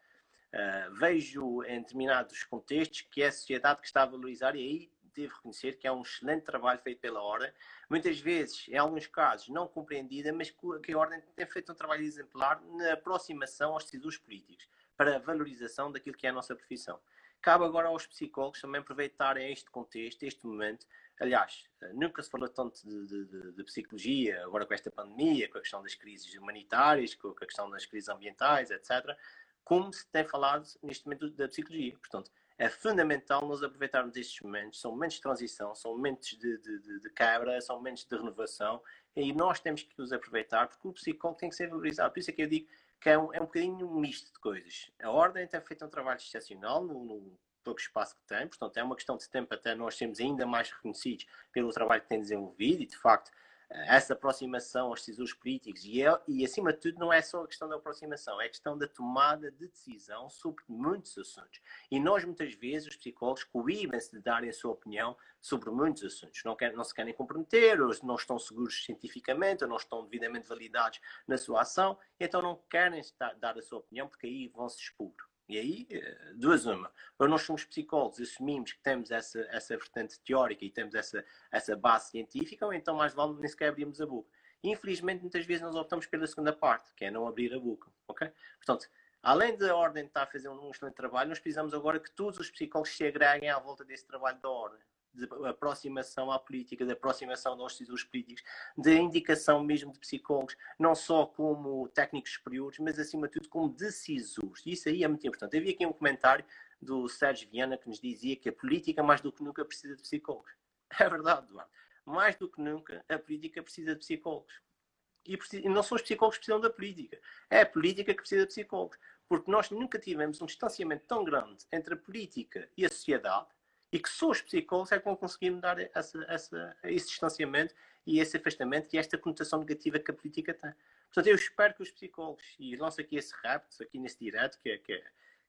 Uh, vejo em determinados contextos que é a sociedade que está a valorizar e aí devo reconhecer que é um excelente trabalho feito pela Ordem. Muitas vezes, em alguns casos, não compreendida, mas que a Ordem tem feito um trabalho exemplar na aproximação aos decisores políticos para a valorização daquilo que é a nossa profissão. Cabe agora aos psicólogos também aproveitarem este contexto, este momento. Aliás, nunca se falou tanto de, de, de, psicologia, agora com esta pandemia, com a questão das crises humanitárias, com a questão das crises ambientais, etc como se tem falado neste momento da psicologia. Portanto, é fundamental nós aproveitarmos estes momentos, são momentos de transição, são momentos de, de, de, quebra, são momentos de renovação, e nós temos que os aproveitar, porque o psicólogo tem que ser valorizado. Por isso é que eu digo que é um, é um bocadinho um misto de coisas. A Ordem tem feito um trabalho excepcional no, no pouco espaço que tem, portanto é uma questão de tempo até nós sermos ainda mais reconhecidos pelo trabalho que tem desenvolvido, e de facto essa aproximação aos decisores políticos e, é, e, acima de tudo, não é só a questão da aproximação, é a questão da tomada de decisão sobre muitos assuntos. E nós, muitas vezes, os psicólogos coíbem-se de darem a sua opinião sobre muitos assuntos. Não, querem, não se querem comprometer, ou não estão seguros cientificamente, ou não estão devidamente validados na sua ação, então não querem dar a sua opinião, porque aí vão se expor. E aí, eh, duas uma. Ou nós somos psicólogos, assumimos que temos essa, essa vertente teórica e temos essa, essa base científica, ou então mais vale nem sequer abrirmos a boca. Infelizmente, muitas vezes nós optamos pela segunda parte, que é não abrir a boca. ok? Portanto, além da Ordem estar a fazer um excelente trabalho, nós precisamos agora que todos os psicólogos se agreguem à volta desse trabalho da Ordem. De aproximação à política, de aproximação aos decisores políticos, de indicação mesmo de psicólogos, não só como técnicos superiores, mas acima de tudo como decisores. Isso aí é muito importante. Havia aqui um comentário do Sérgio Viana que nos dizia que a política mais do que nunca precisa de psicólogos. (laughs) É verdade, Eduardo. Mais do que nunca a política precisa de psicólogos. E, precisa, e não são os psicólogos que precisam da política. É a política que precisa de psicólogos. Porque nós nunca tivemos um distanciamento tão grande entre a política e a sociedade e que só os psicólogos é que vão conseguir mudar essa, essa, esse distanciamento e esse afastamento e esta conotação negativa que a política tem. Portanto, eu espero que os psicólogos, e lanço aqui esse rapto, aqui nesse direto, que é, que é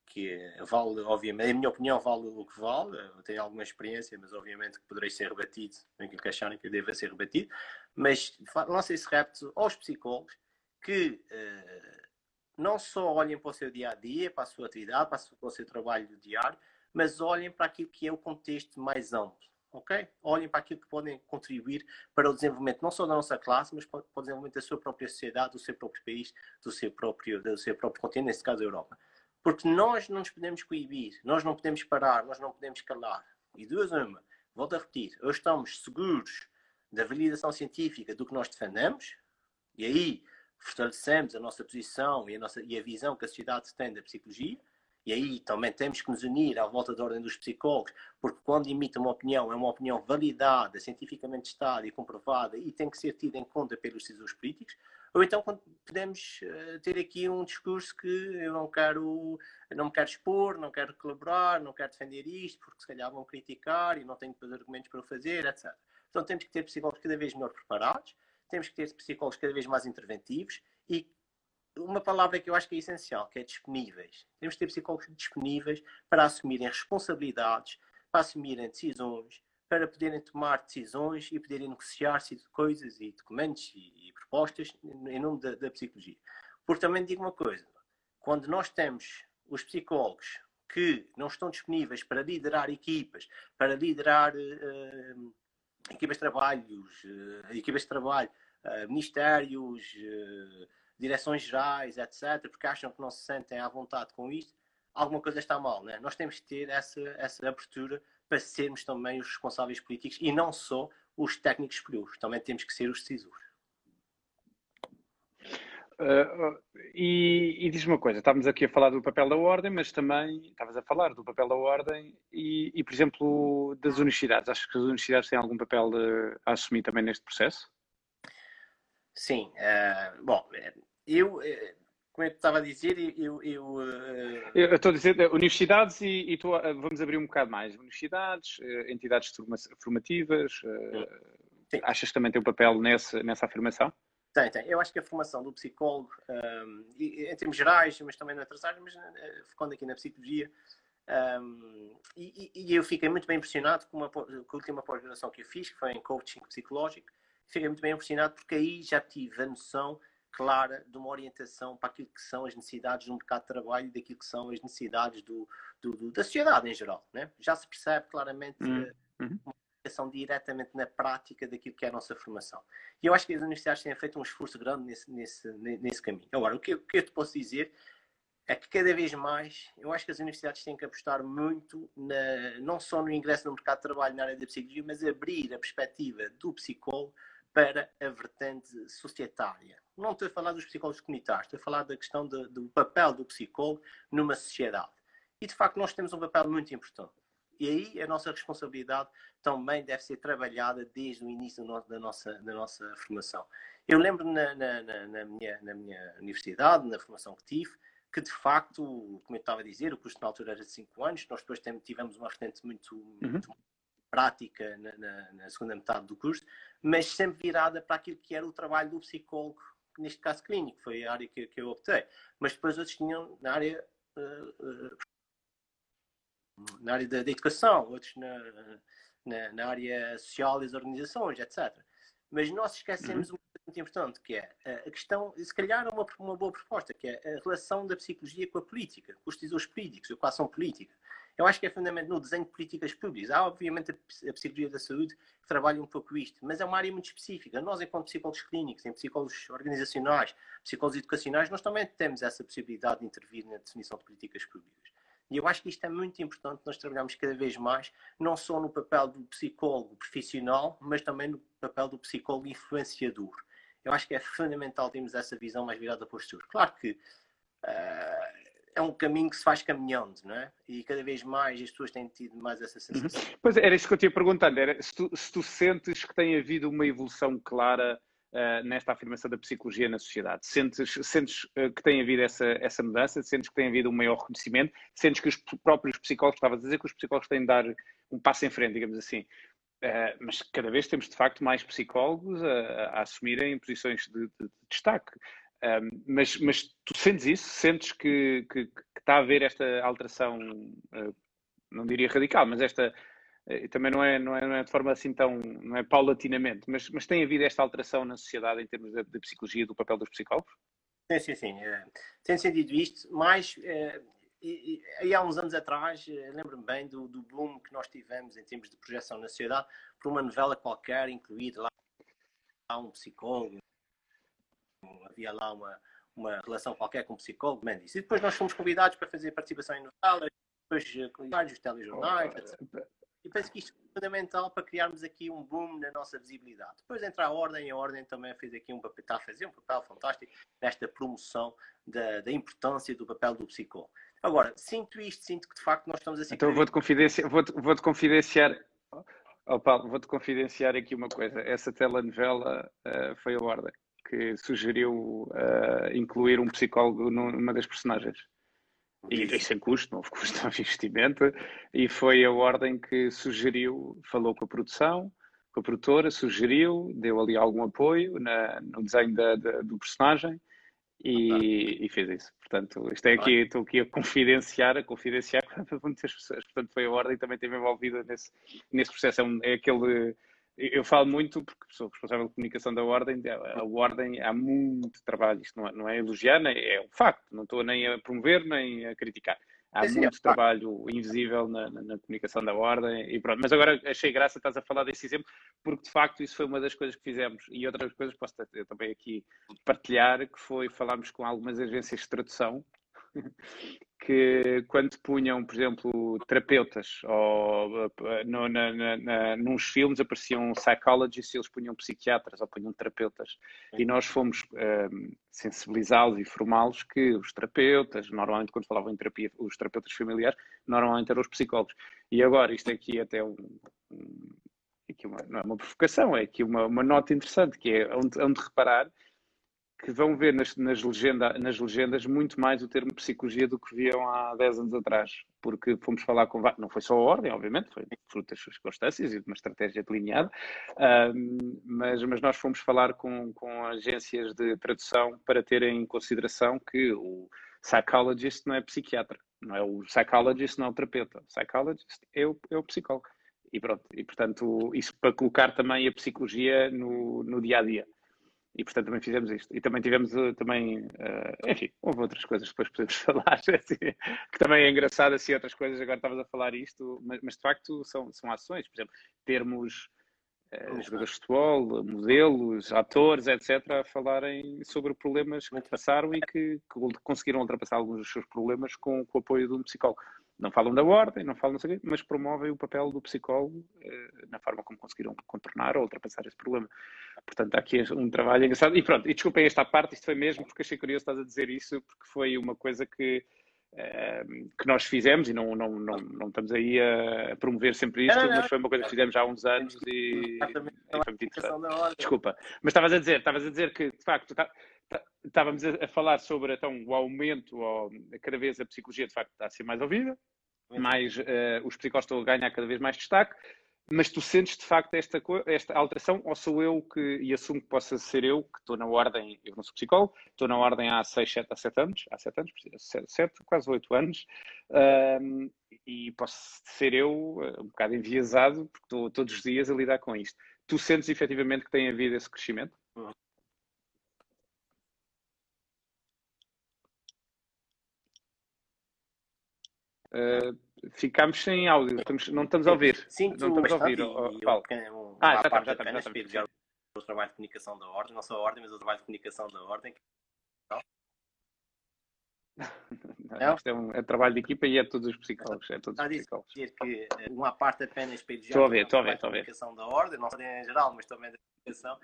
que vale, obviamente, a minha opinião vale o que vale, eu tenho alguma experiência, mas obviamente que poderei ser rebatido naquilo que acharem que deva ser rebatido, mas lança esse repto aos psicólogos que uh, não só olhem para o seu dia a dia, para a sua atividade, para o seu trabalho diário, mas olhem para aquilo que é o contexto mais amplo. ok? Olhem para aquilo que podem contribuir para o desenvolvimento não só da nossa classe, mas para o desenvolvimento da sua própria sociedade, do seu próprio país, do seu próprio, do seu próprio continente, neste caso a Europa. Porque nós não nos podemos coibir, nós não podemos parar, nós não podemos calar. E duas uma, volto a repetir, ou estamos seguros da validação científica do que nós defendemos, e aí fortalecemos a nossa posição e a, nossa, e a visão que a sociedade tem da psicologia, e aí também temos que nos unir à volta da ordem dos psicólogos, porque quando emite uma opinião, é uma opinião validada, cientificamente testada e comprovada e tem que ser tida em conta pelos decisores políticos. Ou então podemos uh, ter aqui um discurso que eu não quero, não me quero expor, não quero colaborar, não quero defender isto, porque se calhar vão criticar e não tenho depois argumentos para o fazer, etc. Então temos que ter psicólogos cada vez melhor preparados, temos que ter psicólogos cada vez mais interventivos e uma palavra que eu acho que é essencial, que é disponíveis. Temos que ter psicólogos disponíveis para assumirem responsabilidades, para assumirem decisões, para poderem tomar decisões e poderem negociar coisas e documentos e, e propostas em nome da, da, psicologia. Porque também digo uma coisa, quando nós temos os psicólogos que não estão disponíveis para liderar equipas, para liderar uh, equipas de trabalhos, uh, equipas de trabalho, uh, ministérios, direções gerais, etc., porque acham que não se sentem à vontade com isto, alguma coisa está mal, né? Nós temos que ter essa, essa abertura para sermos também os responsáveis políticos e não só os técnicos superiores, também temos que ser os decisores. Uh, e, e diz-me uma coisa, estávamos aqui a falar do papel da ordem, mas também estavas a falar do papel da ordem e, e, por exemplo, das universidades. Acho que as universidades têm algum papel de, a assumir também neste processo? Sim. Uh, bom, eu, como é que estava a dizer, eu... Eu, eu estou a dizer universidades e, e a, vamos abrir um bocado mais. Universidades, entidades formativas, achas que também tem um papel nessa, nessa afirmação? Tem, tem. Eu acho que a formação do psicólogo, um, em termos gerais, mas também noutras áreas, mas uh, focando aqui na psicologia, um, e, e, eu fiquei muito bem impressionado com, uma, com a última pós-graduação que eu fiz, que foi em coaching psicológico. Fiquei muito bem impressionado porque aí já tive a noção clara de uma orientação para aquilo que são as necessidades do mercado de trabalho e daquilo que são as necessidades do, do, do da sociedade em geral. Né? Já se percebe claramente uhum. uma aplicação diretamente na prática daquilo que é a nossa formação. E eu acho que as universidades têm feito um esforço grande nesse, nesse, nesse caminho. Agora, o que, o que eu te posso dizer é que cada vez mais eu acho que as universidades têm que apostar muito na, não só no ingresso no mercado de trabalho na área da psicologia, mas abrir a perspectiva do psicólogo para a vertente societária. Não estou a falar dos psicólogos comunitários, estou a falar da questão de, do papel do psicólogo numa sociedade. E de facto nós temos um papel muito importante. E aí a nossa responsabilidade também deve ser trabalhada desde o início da nossa, da nossa formação. Eu lembro na, na, na, minha, na minha universidade, na formação que tive, que de facto, como eu estava a dizer, o curso na altura era de 5 anos, nós depois tivemos uma vertente muito, uhum. muito prática na, na, na, segunda metade do curso, mas sempre virada para aquilo que era o trabalho do psicólogo, neste caso clínico, foi a área que, que eu optei. Mas depois outros tinham na área uh, uh, na área da, da educação, outros na, na, na, área social das organizações, etc. Mas nós esquecemos uhum. uma coisa muito importante, que é a questão, se calhar uma, uma boa proposta, que é a relação da psicologia com a política, com os decisores políticos, com a ação política. Eu acho que é fundamental no desenho de políticas públicas. Há, obviamente, a psicologia da saúde que trabalha um pouco isto, mas é uma área muito específica. Nós, enquanto psicólogos clínicos, em psicólogos organizacionais, psicólogos educacionais, nós também temos essa possibilidade de intervir na definição de políticas públicas. E eu acho que isto é muito importante, nós trabalhamos cada vez mais, não só no papel do psicólogo profissional, mas também no papel do psicólogo influenciador. Eu acho que é fundamental termos essa visão mais virada para o futuro. Claro que uh, é um caminho que se faz caminhando, não é? E cada vez mais as pessoas têm tido mais essa sensação. Uhum. Pois era isso que eu tinha perguntando, era se tu, se tu sentes que tem havido uma evolução clara uh, nesta afirmação da psicologia na sociedade? Sentes, sentes uh, que tem havido essa, essa mudança? Sentes que tem havido um maior reconhecimento? Sentes que os próprios psicólogos, estava a dizer que os psicólogos têm de dar um passo em frente, digamos assim. Uh, mas cada vez temos de facto mais psicólogos a, a assumirem posições de, de, de destaque. Mas, mas, tu sentes isso? Sentes que, que, que, está a haver esta alteração, uh, não diria radical, mas esta uh, também não é, não é, não, é, de forma assim tão, não é paulatinamente, mas, mas tem havido esta alteração na sociedade em termos de psicologia do papel dos psicólogos? Sim, sim, sim. É, tem sentido isto, mas é, e, e, há uns anos atrás, lembro-me bem do, do boom que nós tivemos em termos de projeção na sociedade por uma novela qualquer, incluída lá um psicólogo, havia lá uma, uma relação qualquer com um psicólogo, bem E depois nós fomos convidados para fazer participação em novelas, depois eh, vários telejornais, etc. E penso que isto é fundamental para criarmos aqui um boom na nossa visibilidade. Depois entra a Ordem, a Ordem também fez aqui um papel, está a fazer um papel fantástico nesta promoção da, da importância do papel do psicólogo. Agora, sinto isto, sinto que de facto nós estamos assim. Então vou-te confidenciar, vou-te, vou-te confidenciar, oh, Paulo, vou-te confidenciar aqui uma coisa. Essa telenovela uh, foi a Ordem que sugeriu uh, incluir um psicólogo numa das personagens. E, e sem custo, não houve custo de (laughs) investimento, e foi a ordem que sugeriu, falou com a produção, com a produtora, sugeriu, deu ali algum apoio na, no desenho da, da, do personagem e, e, fez isso. Portanto, isto é aqui, estou aqui a confidenciar, a confidenciar (laughs) para muitas pessoas. Portanto, foi a ordem que também esteve envolvida nesse, nesse processo. É, um, é aquele eu falo muito porque sou responsável de comunicação da Ordem. A Ordem há muito trabalho. Isto não é, não é elogiar, nem é um facto. Não estou nem a promover nem a criticar. Há Sim, muito é trabalho invisível na, na, na, comunicação da Ordem e pronto. Mas agora achei graça estás a falar desse exemplo, porque de facto isso foi uma das coisas que fizemos. E outras coisas posso também aqui partilhar, que foi falarmos com algumas agências de tradução (laughs) que quando punham, por exemplo, terapeutas ou no, na, na, na, nos filmes apareciam psychologists e eles punham psiquiatras ou punham terapeutas. E nós fomos um, sensibilizá-los e formá-los que os terapeutas, normalmente quando falavam em terapia, os terapeutas familiares, normalmente eram os psicólogos. E agora, isto aqui é até um, um aqui uma, não é uma provocação, é aqui uma, uma nota interessante, que é onde, onde reparar que vão ver nas, nas, legenda, nas legendas muito mais o termo psicologia do que viam há 10 anos atrás, porque fomos falar com. Não foi só a ordem, obviamente, foi fruto das circunstâncias e de uma estratégia delineada, um, mas, mas nós fomos falar com, com agências de tradução para terem em consideração que o psychologist não é psiquiatra, não é o psychologist, não é o terapeuta. O psychologist é o, é o psicólogo. E pronto, e portanto, isso para colocar também a psicologia no, no dia a dia. E, portanto, também fizemos isto. E também tivemos, uh, também, uh, enfim, houve outras coisas que depois podemos (laughs) falar, assim, que também é engraçado, assim, outras coisas, agora estavas a falar isto, mas, mas, de facto são, são ações, por exemplo, termos uh, jogadores de futebol, modelos, atores, etc., a falarem sobre problemas que passaram e que, que conseguiram ultrapassar alguns dos seus problemas com, com o apoio de um psicólogo não falam da ordem, não falam não sei o quê, mas promovem o papel do psicólogo eh, na forma como conseguiram contornar ou ultrapassar esse problema. Portanto, há aqui um trabalho engraçado. E pronto, e desculpem esta parte, isto foi mesmo porque achei curioso estás a dizer isso, porque foi uma coisa que, eh, que nós fizemos e não, não, não, não estamos aí a promover sempre isto, mas foi uma coisa que fizemos há uns anos e, e foi muito interessante. Desculpa, mas estavas a dizer, estavas a dizer que de facto tá, estávamos a, falar sobre então, o aumento, ou, cada vez a psicologia de facto está a ser mais ouvida, mais, uh, os psicólogos estão a ganhar cada vez mais destaque, mas tu sentes de facto esta, esta alteração ou sou eu que, e assumo que possa ser eu, que estou na ordem, eu não sou psicólogo, estou na ordem há 6, 7, há 7 anos, há 7 anos, 7, 7 quase 8 anos, um, e posso ser eu eh, um bocado enviesado, porque estou todos os dias a lidar com isto. Tu sentes efetivamente que tem havido esse crescimento? Uhum. Uh, ficámos sem áudio, estamos, não estamos a ouvir. Sinto não estamos a ouvir. Oh, Paulo. Um, ah, já estamos, já estamos. Já estamos. O trabalho de comunicação da ordem, não só a ordem, mas o trabalho de comunicação da ordem. (laughs) Não? Isto é um é trabalho de equipa e é todos os psicólogos. É todos os psicólogos. dizer que eh, uma parte apenas para elogiar estou a ver, estou a ver, estou a ver. da ordem, não só em geral, mas também da comunicação.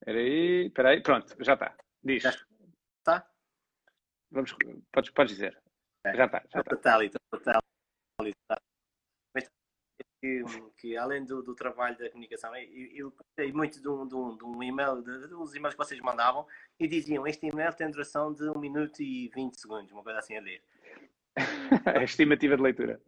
Espera aí, espera aí, pronto, já está. Diz. Já está? Vamos, podes, podes dizer. É. Já está, já está. Totalmente, totalmente. Mas que, que além do, do, trabalho da comunicação, eu, eu gostei muito de um, de um, de um e-mail, de, de, uns e-mails que vocês mandavam e diziam: Este e-mail tem duração de 1 minuto e 20 segundos, uma coisa assim a ler. (laughs) a estimativa de leitura.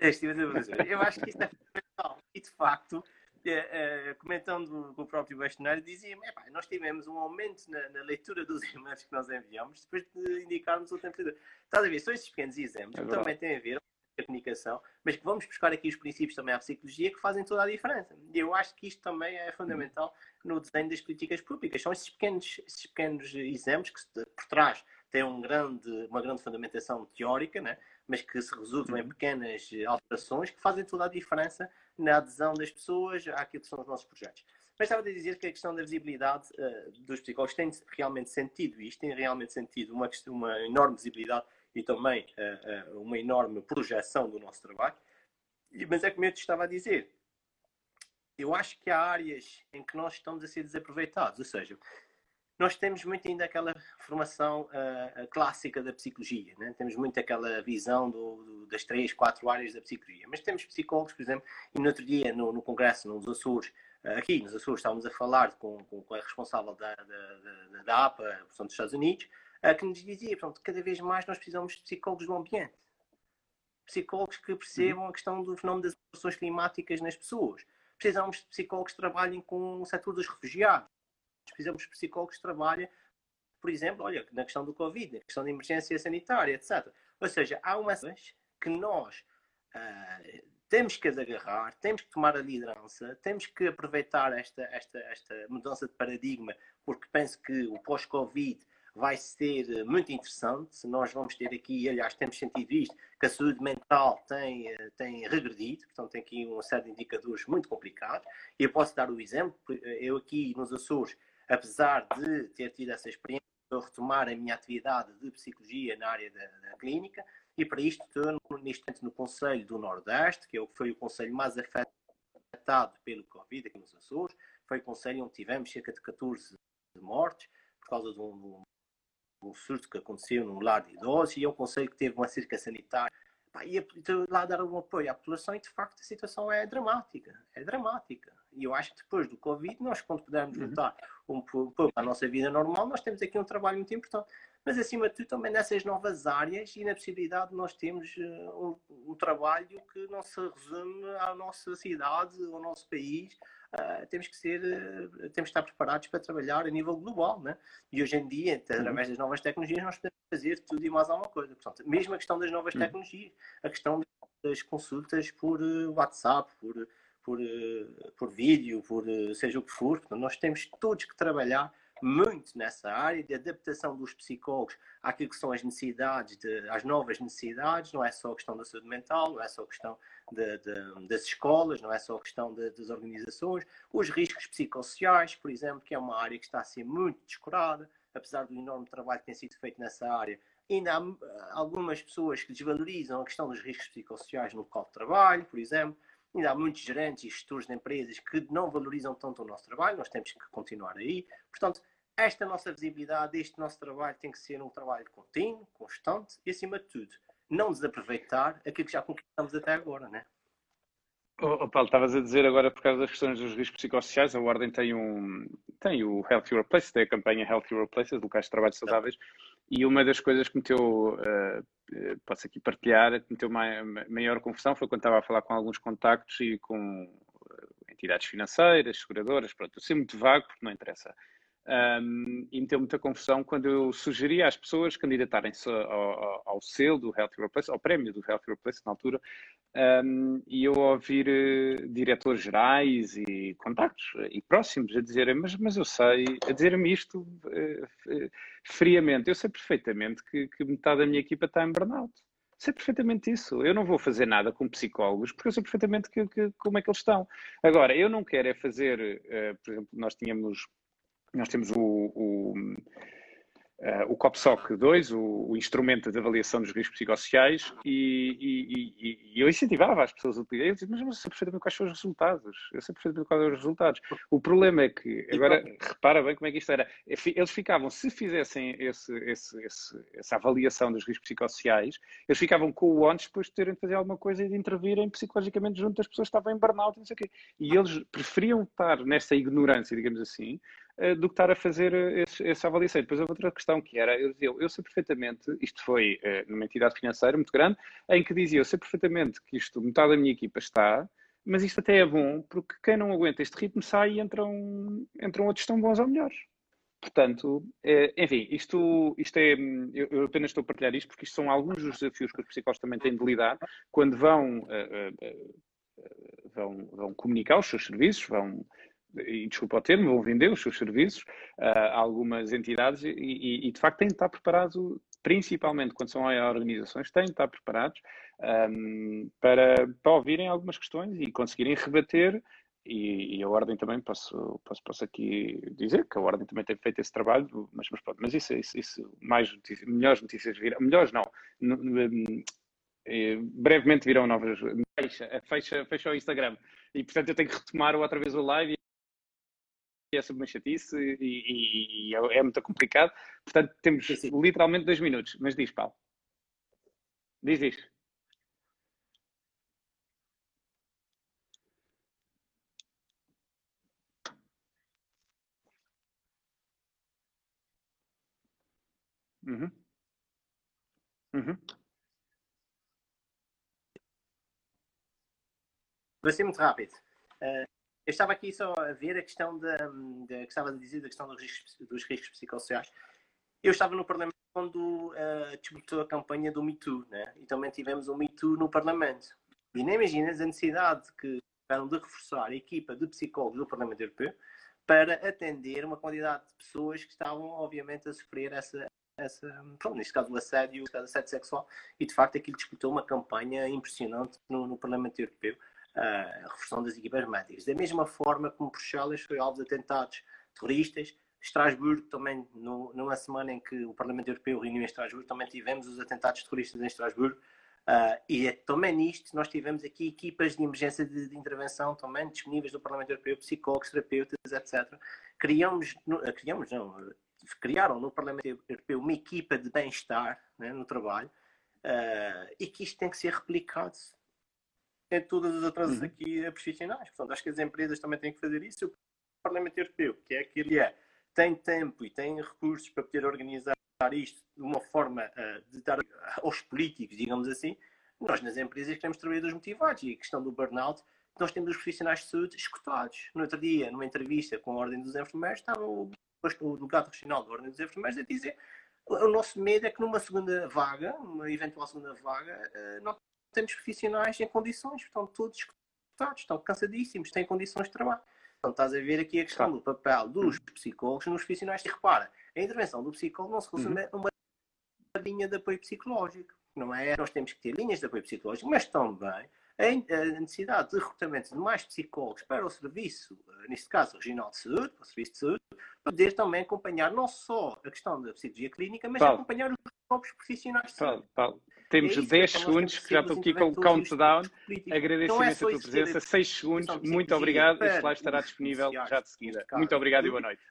A estimativa de leitura. Eu acho que isso é fundamental. E de facto, Uh, comentando com o próprio bastonário, dizia-me: nós tivemos um aumento na, na, leitura dos (laughs) e-mails que nós enviamos depois de indicarmos o tempo de leitura. Estás a ver? São estes pequenos exemplos é que também têm a ver com a comunicação, mas que vamos buscar aqui os princípios também à psicologia que fazem toda a diferença. E eu acho que isto também é fundamental no desenho das políticas públicas. São estes pequenos, estes pequenos exemplos que por trás têm um grande, uma grande fundamentação teórica, né? Mas que se resultam em uhum. pequenas alterações que fazem toda a diferença na adesão das pessoas àquilo que são os nossos projetos. Mas estava a dizer que a questão da visibilidade uh, dos psicólogos tem realmente sentido isto, tem realmente sentido uma, uma enorme visibilidade e também uh, uh, uma enorme projeção do nosso trabalho. Mas é como eu te estava a dizer, eu acho que há áreas em que nós estamos a ser desaproveitados, ou seja, nós temos muito ainda aquela formação uh, clássica da psicologia, né? temos muito aquela visão do, do, das três, quatro áreas da psicologia, mas temos psicólogos, por exemplo, e no outro dia no, no congresso, nos Açores, uh, aqui nos Açores estávamos a falar com, com, com a responsável da, da, da, da APA, portanto, dos Estados Unidos, uh, que nos dizia, portanto, cada vez mais nós precisamos de psicólogos do ambiente, psicólogos que percebam a questão do fenómeno das alterações climáticas nas pessoas, precisamos de psicólogos que trabalhem com o setor dos refugiados, precisamos de psicólogos que trabalhem, por exemplo, olha, na questão do Covid, na questão da emergência sanitária, etc. Ou seja, há umas que nós uh, temos que as agarrar, temos que tomar a liderança, temos que aproveitar esta, esta, esta mudança de paradigma, porque penso que o pós-Covid vai ser muito interessante. Nós vamos ter aqui, aliás, temos sentido isto, que a saúde mental tem, eh, tem regredido, portanto, tem aqui uma série de indicadores muito complicados. E eu posso dar o exemplo, eu aqui nos Açores apesar de ter tido essa experiência, de retomar a minha atividade de psicologia na área da, da clínica e para isto estou neste momento no Conselho do Nordeste, que é foi o conselho mais afetado pelo Covid aqui nos Açores. Foi o conselho onde tivemos cerca de 14 mortes por causa de um, um surto que aconteceu num lar de idosos e é um conselho que teve uma cerca sanitária Pá, ia lá dar algum apoio à população e de facto a situação é dramática, é dramática. E eu acho que depois do Covid, nós quando pudermos uhum. voltar um pouco à nossa vida normal, nós temos aqui um trabalho muito importante. Mas acima de tudo também nessas novas áreas e na possibilidade de nós termos uh, um, um, trabalho que não se resume à nossa cidade, ao nosso país. Uh, temos que ser, uh, temos que estar preparados para trabalhar a nível global, né? E hoje em dia, através uhum. das novas tecnologias, nós podemos fazer tudo e mais alguma coisa. Portanto, mesmo a questão das novas uhum. tecnologias, a questão das consultas por WhatsApp, por por, por vídeo, por seja o que for. Nós temos todos que trabalhar muito nessa área de adaptação dos psicólogos àquilo que são as necessidades, de, às novas necessidades, não é só a questão da saúde mental, não é só a questão de, de, das escolas, não é só a questão das organizações, os riscos psicossociais, por exemplo, que é uma área que está a ser muito descurada, apesar do enorme trabalho que tem sido feito nessa área, ainda há algumas pessoas que desvalorizam a questão dos riscos psicossociais no local de trabalho, por exemplo, Ainda há muitos gerentes e gestores de empresas que não valorizam tanto o nosso trabalho, nós temos que continuar aí. Portanto, esta nossa visibilidade, este nosso trabalho tem que ser um trabalho contínuo, constante e, acima de tudo, não desaproveitar aquilo que já conquistamos até agora, né? Oh, Paulo, estavas a dizer agora por causa das questões dos riscos psicossociais, a Ordem tem um tem o Healthy Workplace, tem a campanha Healthy Workplaces, locais de trabalho saudáveis, e uma das coisas que meteu, uh, posso aqui partilhar, que meteu maior confusão foi quando estava a falar com alguns contactos e com entidades financeiras, seguradoras, pronto, eu sei muito vago porque não interessa um, e meteu muita confusão quando eu sugeri às pessoas candidatarem-se ao, ao, ao, selo do Healthy Workplace, ao prémio do Healthy Workplace na altura, um, e eu ouvir uh, diretores gerais e contactos uh, e próximos a dizerem, mas, mas eu sei, a dizer-me isto uh, friamente, eu sei perfeitamente que, que metade da minha equipa está em burnout sei perfeitamente isso. Eu não vou fazer nada com psicólogos porque eu sei perfeitamente que, que, como é que eles estão. Agora, eu não quero é fazer, uh, por exemplo, nós tínhamos nós temos o, o uh, o COPSOC 2, o, o, instrumento de avaliação dos riscos psicossociais, e, e, e, eu incentivava as pessoas a utilizar. Eu disse, mas eu sei perfeitamente quais são os resultados. Eu sei perfeitamente quais são os resultados. O problema é que, agora, repara bem como é que isto era. Eles ficavam, se fizessem esse, esse, esse, essa avaliação dos riscos psicossociais, eles ficavam com o ONS depois de terem de fazer alguma coisa e de intervirem psicologicamente junto das pessoas que estavam em burnout e não sei o quê. E eles preferiam estar nessa ignorância, digamos assim, do que estar a fazer eh, essa avaliação. Depois houve outra questão que era, eu, eu, eu sei perfeitamente, isto foi uh, numa entidade financeira muito grande, em que dizia, eu sei perfeitamente que isto, metade da minha equipa está, mas isto até é bom, porque quem não aguenta este ritmo sai e entram, entram outros tão bons ou melhores. Portanto, enfim, isto, isto é. Eu apenas estou a partilhar isto porque isto são alguns dos desafios que os psicólogos também têm de lidar quando vão, vão, vão comunicar os seus serviços, vão e desculpa o termo, vão vender os seus serviços uh, a algumas entidades e, e, e, de facto têm de estar preparados, principalmente quando são organizações, têm de estar preparados um, para, para ouvirem algumas questões e conseguirem rebater e, e, a Ordem também, posso, posso, posso aqui dizer que a Ordem também tem feito esse trabalho, mas, mas pronto, mas isso, isso, isso mais notícias, melhores notícias virão, melhores não, brevemente virão novas, fecha, fecha, fecha o Instagram e portanto eu tenho que retomar outra vez o live é sobre uma chatice e, e, e, é, é muito complicado. Portanto, temos sim. literalmente dois minutos. Mas diz, Paulo. Diz, diz. Uhum. Uhum. Vai ser muito rápido. Uh, eu estava aqui só a ver a questão da, que estava a dizer da questão dos riscos, dos riscos psicossociais. Eu estava no Parlamento quando uh, a campanha do Me Too, né? e também tivemos o Me Too no Parlamento. E nem imaginas a necessidade que tiveram de reforçar a equipa de psicólogos do Parlamento Europeu para atender uma quantidade de pessoas que estavam, obviamente, a sofrer essa, essa pronto, neste caso o assédio, o assédio sexual, e de facto aquilo disputou uma campanha impressionante no, no Parlamento Europeu a reforçação das equipas médicas. Da mesma forma como Bruxelas foi alvo de atentados terroristas, Estrasburgo também, no, numa semana em que o Parlamento Europeu reuniu em Estrasburgo, também tivemos os atentados terroristas em Estrasburgo. Uh, e é também nisto nós tivemos aqui equipas de emergência de, de, intervenção também disponíveis no Parlamento Europeu, psicólogos, terapeutas, etc. Criamos, no, uh, criamos não, criaram no Parlamento Europeu uma equipa de bem-estar né, no trabalho uh, e que isto tem que ser replicado em todas as outras uhum. aqui profissionais. Portanto, acho que as empresas também têm que fazer isso. O Parlamento Europeu, que é aquele é, tem tempo e tem recursos para poder organizar isto de uma forma uh, de dar aos políticos, digamos assim, nós nas empresas queremos trabalhadores motivados e a questão do burnout, nós temos os profissionais de saúde escutados. No outro dia, numa entrevista com a Ordem dos Enfermeiros, estava o, o delegado regional da Ordem dos Enfermeiros a dizer o nosso medo é que numa segunda vaga, uma eventual segunda vaga, uh, não temos profissionais em condições, estão todos escutados, estão cansadíssimos, têm condições de trabalho. Então estás a ver aqui a questão do papel dos psicólogos nos profissionais. E repara, a intervenção do psicólogo não se resume uhum. a uma linha de apoio psicológico. Não é? Nós temos que ter linhas de apoio psicológico, mas também a necessidade de recrutamento de mais psicólogos para o serviço, eh, neste caso regional de saúde, para o serviço de saúde, para poder também acompanhar não só a questão da psicologia clínica, mas Paulo. acompanhar os próprios profissionais de saúde. Paulo, Paulo. Temos é 10 segundos, que já estou aqui com o countdown. Agradeço então é imenso a tua presença. 6 segundos, muito obrigado. Este live estará disponível já de seguida. Muito obrigado e boa noite.